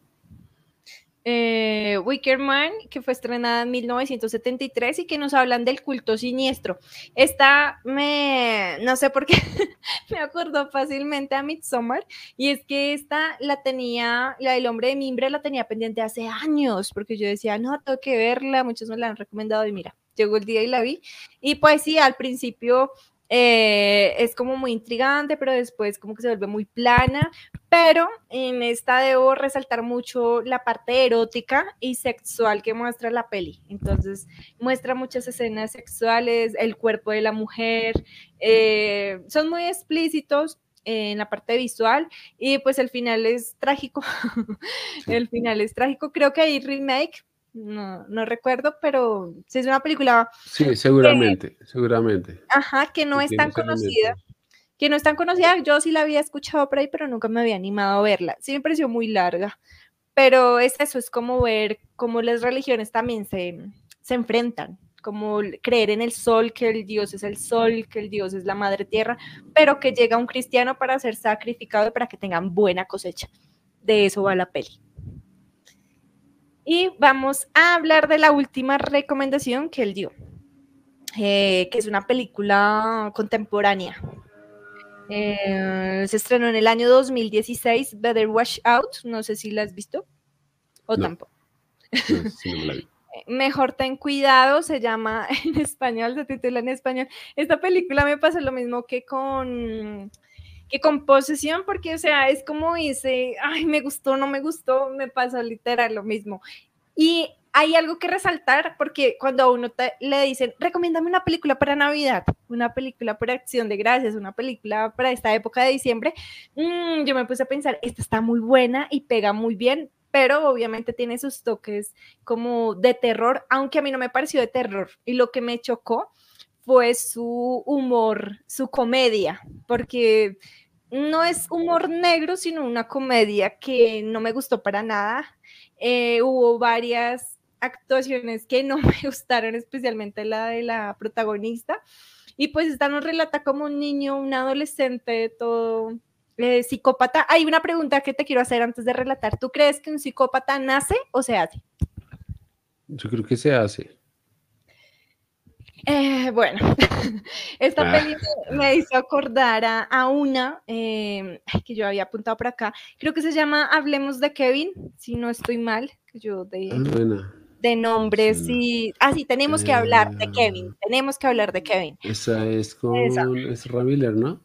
eh, Wickerman, que fue estrenada en 1973 y que nos hablan del culto siniestro. Esta me, no sé por qué, me acordó fácilmente a Midsommar y es que esta la tenía, la del hombre de mimbre la tenía pendiente hace años porque yo decía, no, tengo que verla, muchos me la han recomendado y mira, llegó el día y la vi. Y pues sí, al principio eh, es como muy intrigante, pero después como que se vuelve muy plana. Pero en esta debo resaltar mucho la parte erótica y sexual que muestra la peli. Entonces muestra muchas escenas sexuales, el cuerpo de la mujer, eh, son muy explícitos en la parte visual y pues el final es trágico. el final es trágico. Creo que hay remake, no, no recuerdo, pero si es una película. Sí, seguramente, seguramente. Ajá, que no es tan conocida. Que no es tan conocida, yo sí la había escuchado por ahí, pero nunca me había animado a verla. Sí me pareció muy larga, pero es eso, es como ver cómo las religiones también se, se enfrentan, como creer en el sol, que el Dios es el sol, que el Dios es la madre tierra, pero que llega un cristiano para ser sacrificado y para que tengan buena cosecha. De eso va la peli. Y vamos a hablar de la última recomendación que él dio, eh, que es una película contemporánea. Eh, se estrenó en el año 2016, Better Wash Out, no sé si la has visto o tampoco. Mejor ten cuidado, se llama en español, se titula en español. Esta película me pasa lo mismo que con que con posesión, porque, o sea, es como dice, ay, me gustó, no me gustó, me pasó literal lo mismo. Y hay algo que resaltar, porque cuando a uno le dicen, recomiéndame una película para Navidad, una película para Acción de Gracias, una película para esta época de diciembre, mm, yo me puse a pensar, esta está muy buena y pega muy bien, pero obviamente tiene sus toques como de terror, aunque a mí no me pareció de terror. Y lo que me chocó fue su humor, su comedia, porque no es humor negro, sino una comedia que no me gustó para nada. Eh, hubo varias actuaciones que no me gustaron, especialmente la de la protagonista. Y pues esta nos relata como un niño, un adolescente, todo eh, psicópata. Hay una pregunta que te quiero hacer antes de relatar. ¿Tú crees que un psicópata nace o se hace? Yo creo que se hace. Eh, bueno, esta ah. película me hizo acordar a, una em, que yo había apuntado por acá. Creo que se llama Hablemos de Kevin, si no estoy mal, que yo de, ah, de nombres y... Ah, sí, tenemos que hablar de Kevin, tenemos que hablar de Kevin. Esa es con es Miller, ¿no?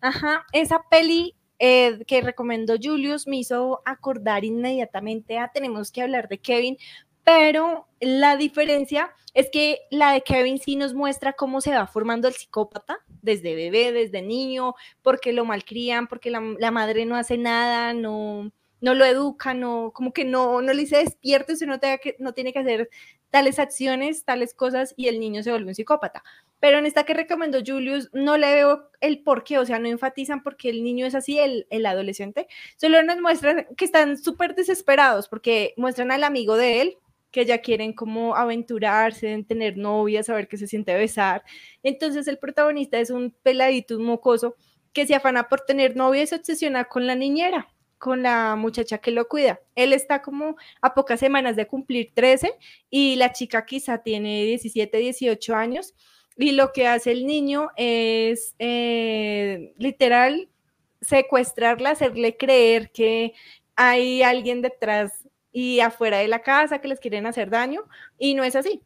Ajá, esa peli eh, que recomendó Julius me hizo acordar inmediatamente a tenemos que hablar de Kevin, pero la diferencia es que la de Kevin sí nos muestra cómo se va formando el psicópata desde bebé, desde niño, porque lo malcrían, porque la, madre no hace nada, no, no lo educa, no, como que no, no le dice despierto, no, que, no tiene que hacer tales acciones, tales cosas y el niño se vuelve un psicópata. Pero en esta que recomendó Julius, no le veo el por qué, o sea, no enfatizan porque el niño es así, el, el adolescente, solo nos muestran que están súper desesperados porque muestran al amigo de él, que ya quieren como aventurarse, tener novia, saber qué se siente besar. Entonces el protagonista es un peladito, un mocoso, que se afana por tener novia y se obsesiona con la niñera, con la muchacha que lo cuida. Él está como a pocas semanas de cumplir 13 y la chica quizá tiene 17, 18 años. Y lo que hace el niño es eh, literal secuestrarla, hacerle creer que hay alguien detrás y afuera de la casa que les quieren hacer daño y no es así.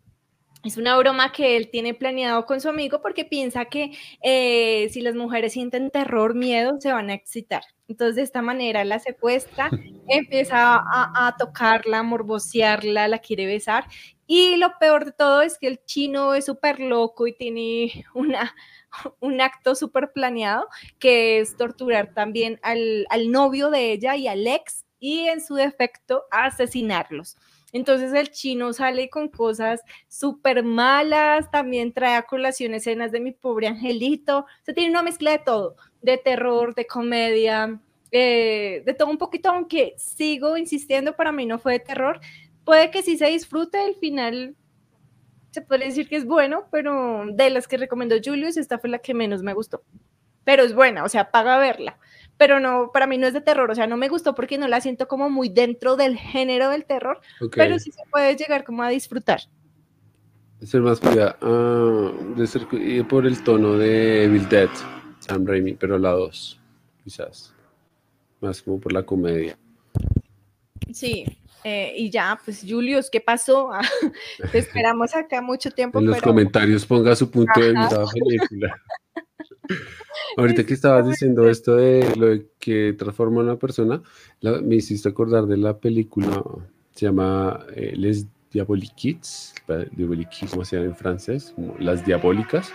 Es una broma que él tiene planeado con su amigo porque piensa que eh, si las mujeres sienten terror, miedo, se van a excitar. Entonces, de esta manera la secuestra, empieza a, tocarla, a morbosearla, la quiere besar. Y lo peor de todo es que el chino es súper loco y tiene una, un acto súper planeado, que es torturar también al, al novio de ella y al ex y en su defecto asesinarlos. Entonces el chino sale con cosas súper malas, también trae a colación escenas de mi pobre angelito, se tiene una mezcla de todo, de terror, de comedia, eh, de todo un poquito, aunque sigo insistiendo, para mí no fue de terror, puede que sí se disfrute, el final se puede decir que es bueno, pero de las que recomendó Julius, esta fue la que menos me gustó, pero es buena, o sea, paga verla pero no, para mí no es de terror, o sea, no me gustó porque no la siento como muy dentro del género del terror, pero sí se puede llegar como a disfrutar. Ser más fría, ah, de ser por el tono de Evil Dead, Sam Raimi, pero la 2, quizás, más como por la comedia. Sí, eh, y ya, pues Julius, ¿qué pasó? te esperamos acá mucho tiempo. En los comentarios ponga su punto de vista película. Ahorita que estabas diciendo esto de lo de que transforma a una persona, me hiciste acordar de la película, se llama eh, Les Diaboliques, Diaboliques, como se llama en francés, Las Diabólicas.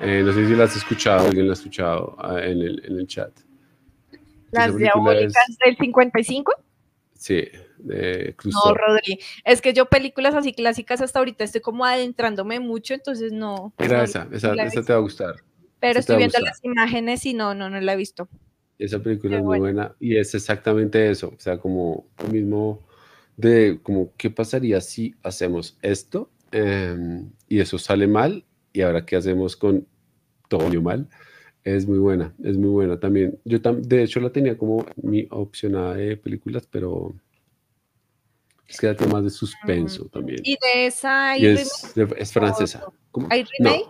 Eh, no sé si las has escuchado, alguien la ha escuchado ah, en, el, en el chat. ¿Las Diabólicas del 55? Sí, de No, Rodri, es que yo películas así clásicas hasta ahorita estoy como adentrándome mucho, entonces no. Era esa, esa, esa te va a gustar. Pero estoy viendo las imágenes y no, no, no la he visto. Esa película es muy buena y es exactamente eso, o sea, como lo mismo de como qué pasaría si hacemos esto em, y eso sale mal y ahora qué hacemos con todo mal. Es muy buena, es muy buena también. Yo de hecho la tenía como mi opcionada de películas, pero es que da más de suspenso también. ¿Y de esa es, es, francesa. ¿Hay remake?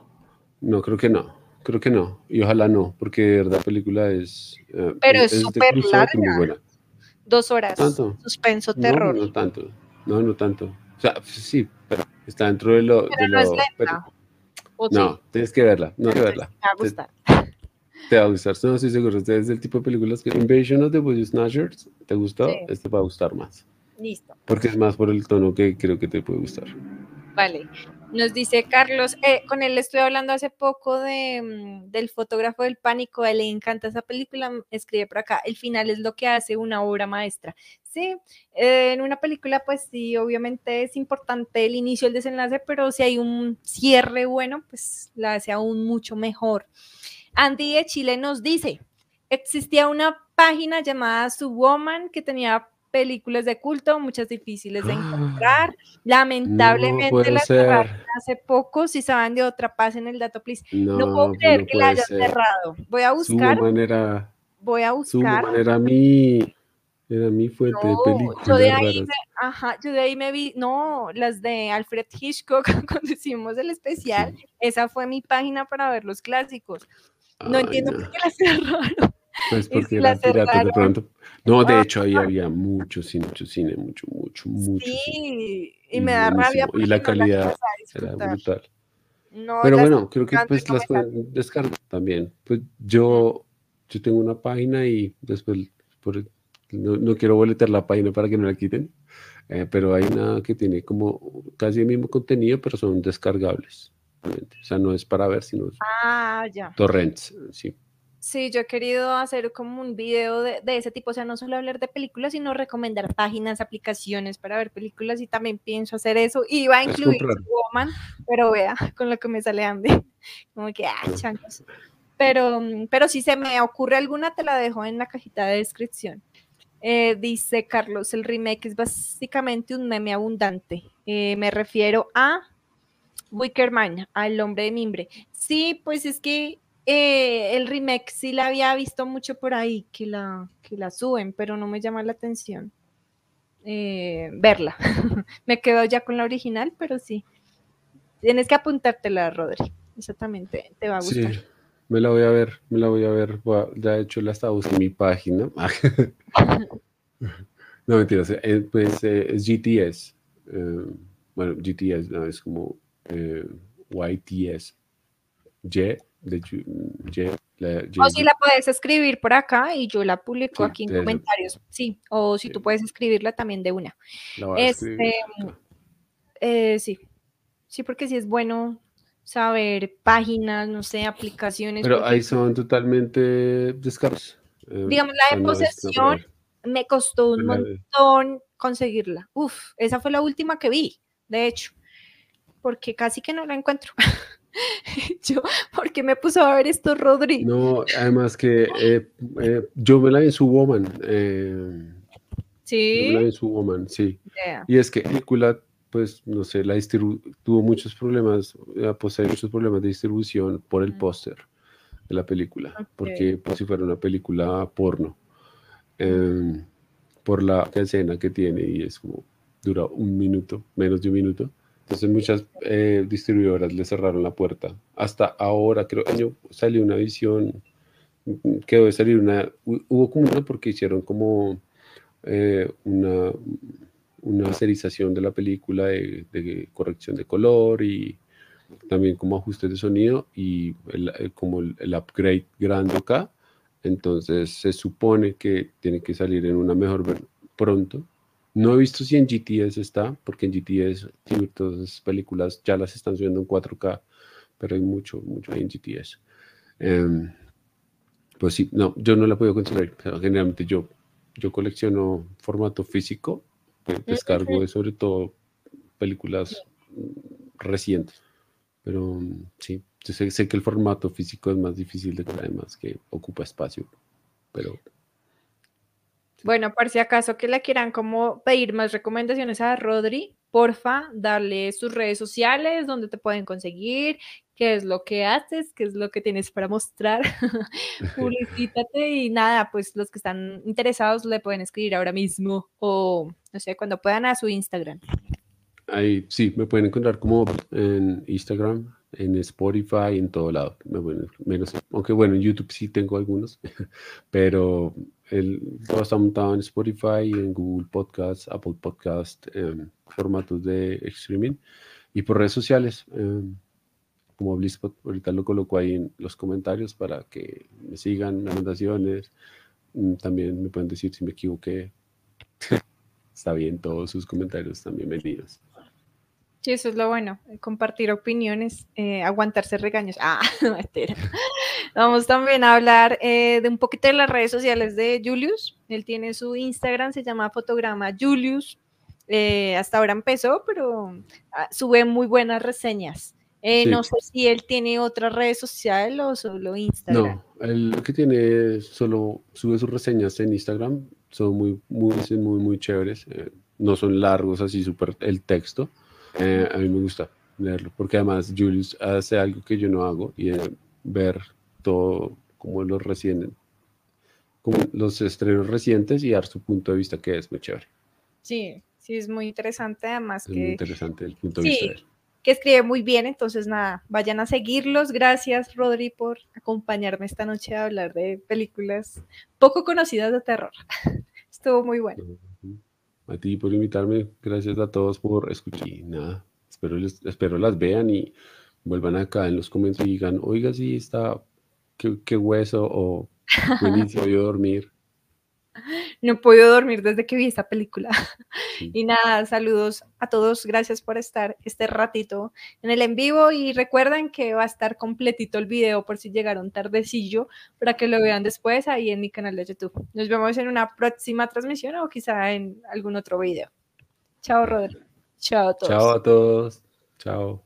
no, creo que no. Creo que no, y ojalá no, porque de verdad la película es... Eh, Pero es súper larga. Dos horas. ¿Tanto? Suspenso, terror. No, tanto, no, no tanto. O sea, sí, pero está dentro de lo... Pero no es lenta. no, tienes que verla, no que verla. Te va a gustar. Te, va a gustar, no estoy seguro. Este es el tipo de películas que Invasion of the Body Snatchers, ¿te gustó? Este va a gustar más. Listo. Porque es más por el tono que creo que te puede gustar. Vale. Nos dice Carlos, eh, con él estoy hablando hace poco de, mm, del fotógrafo del pánico, él le encanta esa película, mm, escribe por acá, el final es lo que hace una obra maestra. Sí, eh, en una película pues sí, obviamente es importante el inicio, el desenlace, pero si hay un cierre bueno, pues la hace aún mucho mejor. Andy de Chile nos dice, existía una página llamada Subwoman que tenía películas de culto, muchas difíciles de ah, encontrar. Lamentablemente la cerraron hace poco. Si saben de otra, paz en el dato, please. No, puedo creer que la hayan cerrado. Voy a buscar. Su manera, voy a buscar. Su era mi, era mi fuente de películas. Yo de, ahí me, ajá, yo de ahí me vi, no, las de Alfred Hitchcock, cuando hicimos el especial, esa fue mi página para ver los clásicos. No entiendo por qué la cerraron. Pues porque la pirata de pronto. No, de hecho ahí había mucho cine, mucho cine, mucho, mucho, mucho. Sí, y me da rabia. Y la calidad era brutal. Pero bueno, creo que pues las pueden descargar también. Pues yo, yo tengo una página y después no, no, quiero boletear la página para que no la quiten. Eh, pero hay una que tiene como casi el mismo contenido, pero son descargables. O sea, no es para ver, sino ah, ya. torrents. Sí. Sí, yo he querido hacer como un video de, ese tipo, o sea, no solo hablar de películas, sino recomendar páginas, aplicaciones para ver películas y también pienso hacer eso. Iba a incluir Woman, pero vea, con lo que me sale Andy, como que, ah, chancos. Pero, pero si se me ocurre alguna, te la dejo en la cajita de descripción. Eh, dice Carlos, el remake es básicamente un meme abundante. Eh, me refiero a Wickerman, al hombre de mimbre. Sí, pues es que eh, el remake sí la había visto mucho por ahí, que la, que la suben, pero no me llama la atención eh, verla. me quedo ya con la original, pero sí. Tienes que apuntártela, Rodri. Exactamente, te va a gustar. Sí, me la voy a ver, me la voy a ver. Ya de hecho la estaba en mi página. no, mentiras, eh, pues es GTS. bueno, GTS no, es como YTS. Y de o si la puedes escribir por acá y yo la publico aquí en comentarios. Sí, o si tú puedes escribirla también de una. Este, eh, sí, sí, porque sí es bueno saber páginas, no sé, aplicaciones. Pero ahí son totalmente descargados. Eh, Digamos, la de posesión me costó un montón conseguirla. Uf, esa fue la última que vi, de hecho, porque casi que no la encuentro. yo, ¿por qué me puso a ver esto, Rodri? No, además que eh, eh, yo me la vi en su woman. Eh, sí. me la vi en su woman, sí. Y es que película, pues, no sé, la tuvo muchos problemas, posee muchos problemas de distribución por el póster de la película, porque pues si fuera una película porno, em, por la escena que tiene y es como dura un minuto, menos de un minuto. Entonces muchas eh, distribuidoras le cerraron la puerta. Hasta ahora, creo, año salió una visión, quedó de salir una, hubo como una porque hicieron como eh, una, una serización de la película de, corrección de color y también como ajustes de sonido y como el, el, upgrade grande acá. Entonces se supone que tiene que salir en una mejor pronto no he visto si en GTS está, porque en GTS todas esas películas ya las están subiendo en 4K, pero hay mucho, mucho ahí en GTS. Em, pues sí, no, yo no la puedo conseguir. generalmente yo, yo colecciono formato físico, descargo sobre todo películas recientes. Pero sí, sé, sé, que el formato físico es más difícil de además que ocupa espacio, pero bueno, por si acaso que le quieran como pedir más recomendaciones a Rodri, porfa, darle sus redes sociales, donde te pueden conseguir, qué es lo que haces, qué es lo que tienes para mostrar. Publicítate y nada, pues los que están interesados le pueden escribir ahora mismo o no sé, cuando puedan a su Instagram. Ahí sí, me pueden encontrar como en Instagram, en Spotify, en todo lado. Menos, aunque bueno, en YouTube sí tengo algunos, pero el, todo está montado en Spotify, en Google Podcast, Apple Podcast, em, formatos de streaming y por redes sociales. Em, como Blizzpot, ahorita lo coloco ahí en los comentarios para que me sigan, recomendaciones. Mm, también me pueden decir si me equivoqué. Está bien, todos sus comentarios están bienvenidos. Sí, eso es lo bueno, eh, compartir opiniones, eh, aguantarse regaños. Ah, mentira. Vamos también a hablar eh, de un poquito de las redes sociales de Julius. Él tiene su Instagram, se llama Fotograma Julius. hasta ahora empezó, pero ah, sube muy buenas reseñas. No sé si él tiene otra red social o solo Instagram. No, él que tiene solo sube sus reseñas en Instagram. Son muy, muy, muy, muy chéveres. no son largos así súper el texto eh, a mí me gusta leerlo, porque además Julius hace algo que yo no hago y ver todo como los recién, como los estrenos recientes y dar su punto de vista que es muy chévere. Sí, sí, es muy interesante además. Es muy interesante el punto de vista que escribe muy bien, entonces nada, vayan a seguirlos. Gracias, Rodri, por acompañarme esta noche a hablar de películas poco conocidas de terror. Estuvo muy bueno a ti por invitarme. Gracias a todos por escuchar. Y nada, espero, espero las vean y vuelvan acá en los comentarios y digan, oiga, sí, está, qué, hueso o yo dormir. No he podido dormir desde que vi esta película. Y nada, saludos a todos. Gracias por estar este ratito en el en vivo. Y recuerden que va a estar completito el video por si llegaron tardecillo para que lo vean después ahí en mi canal de YouTube. Nos vemos en una próxima transmisión o quizá en algún otro video. Chao, Rodri. Chao a todos. Chao a todos. Chao.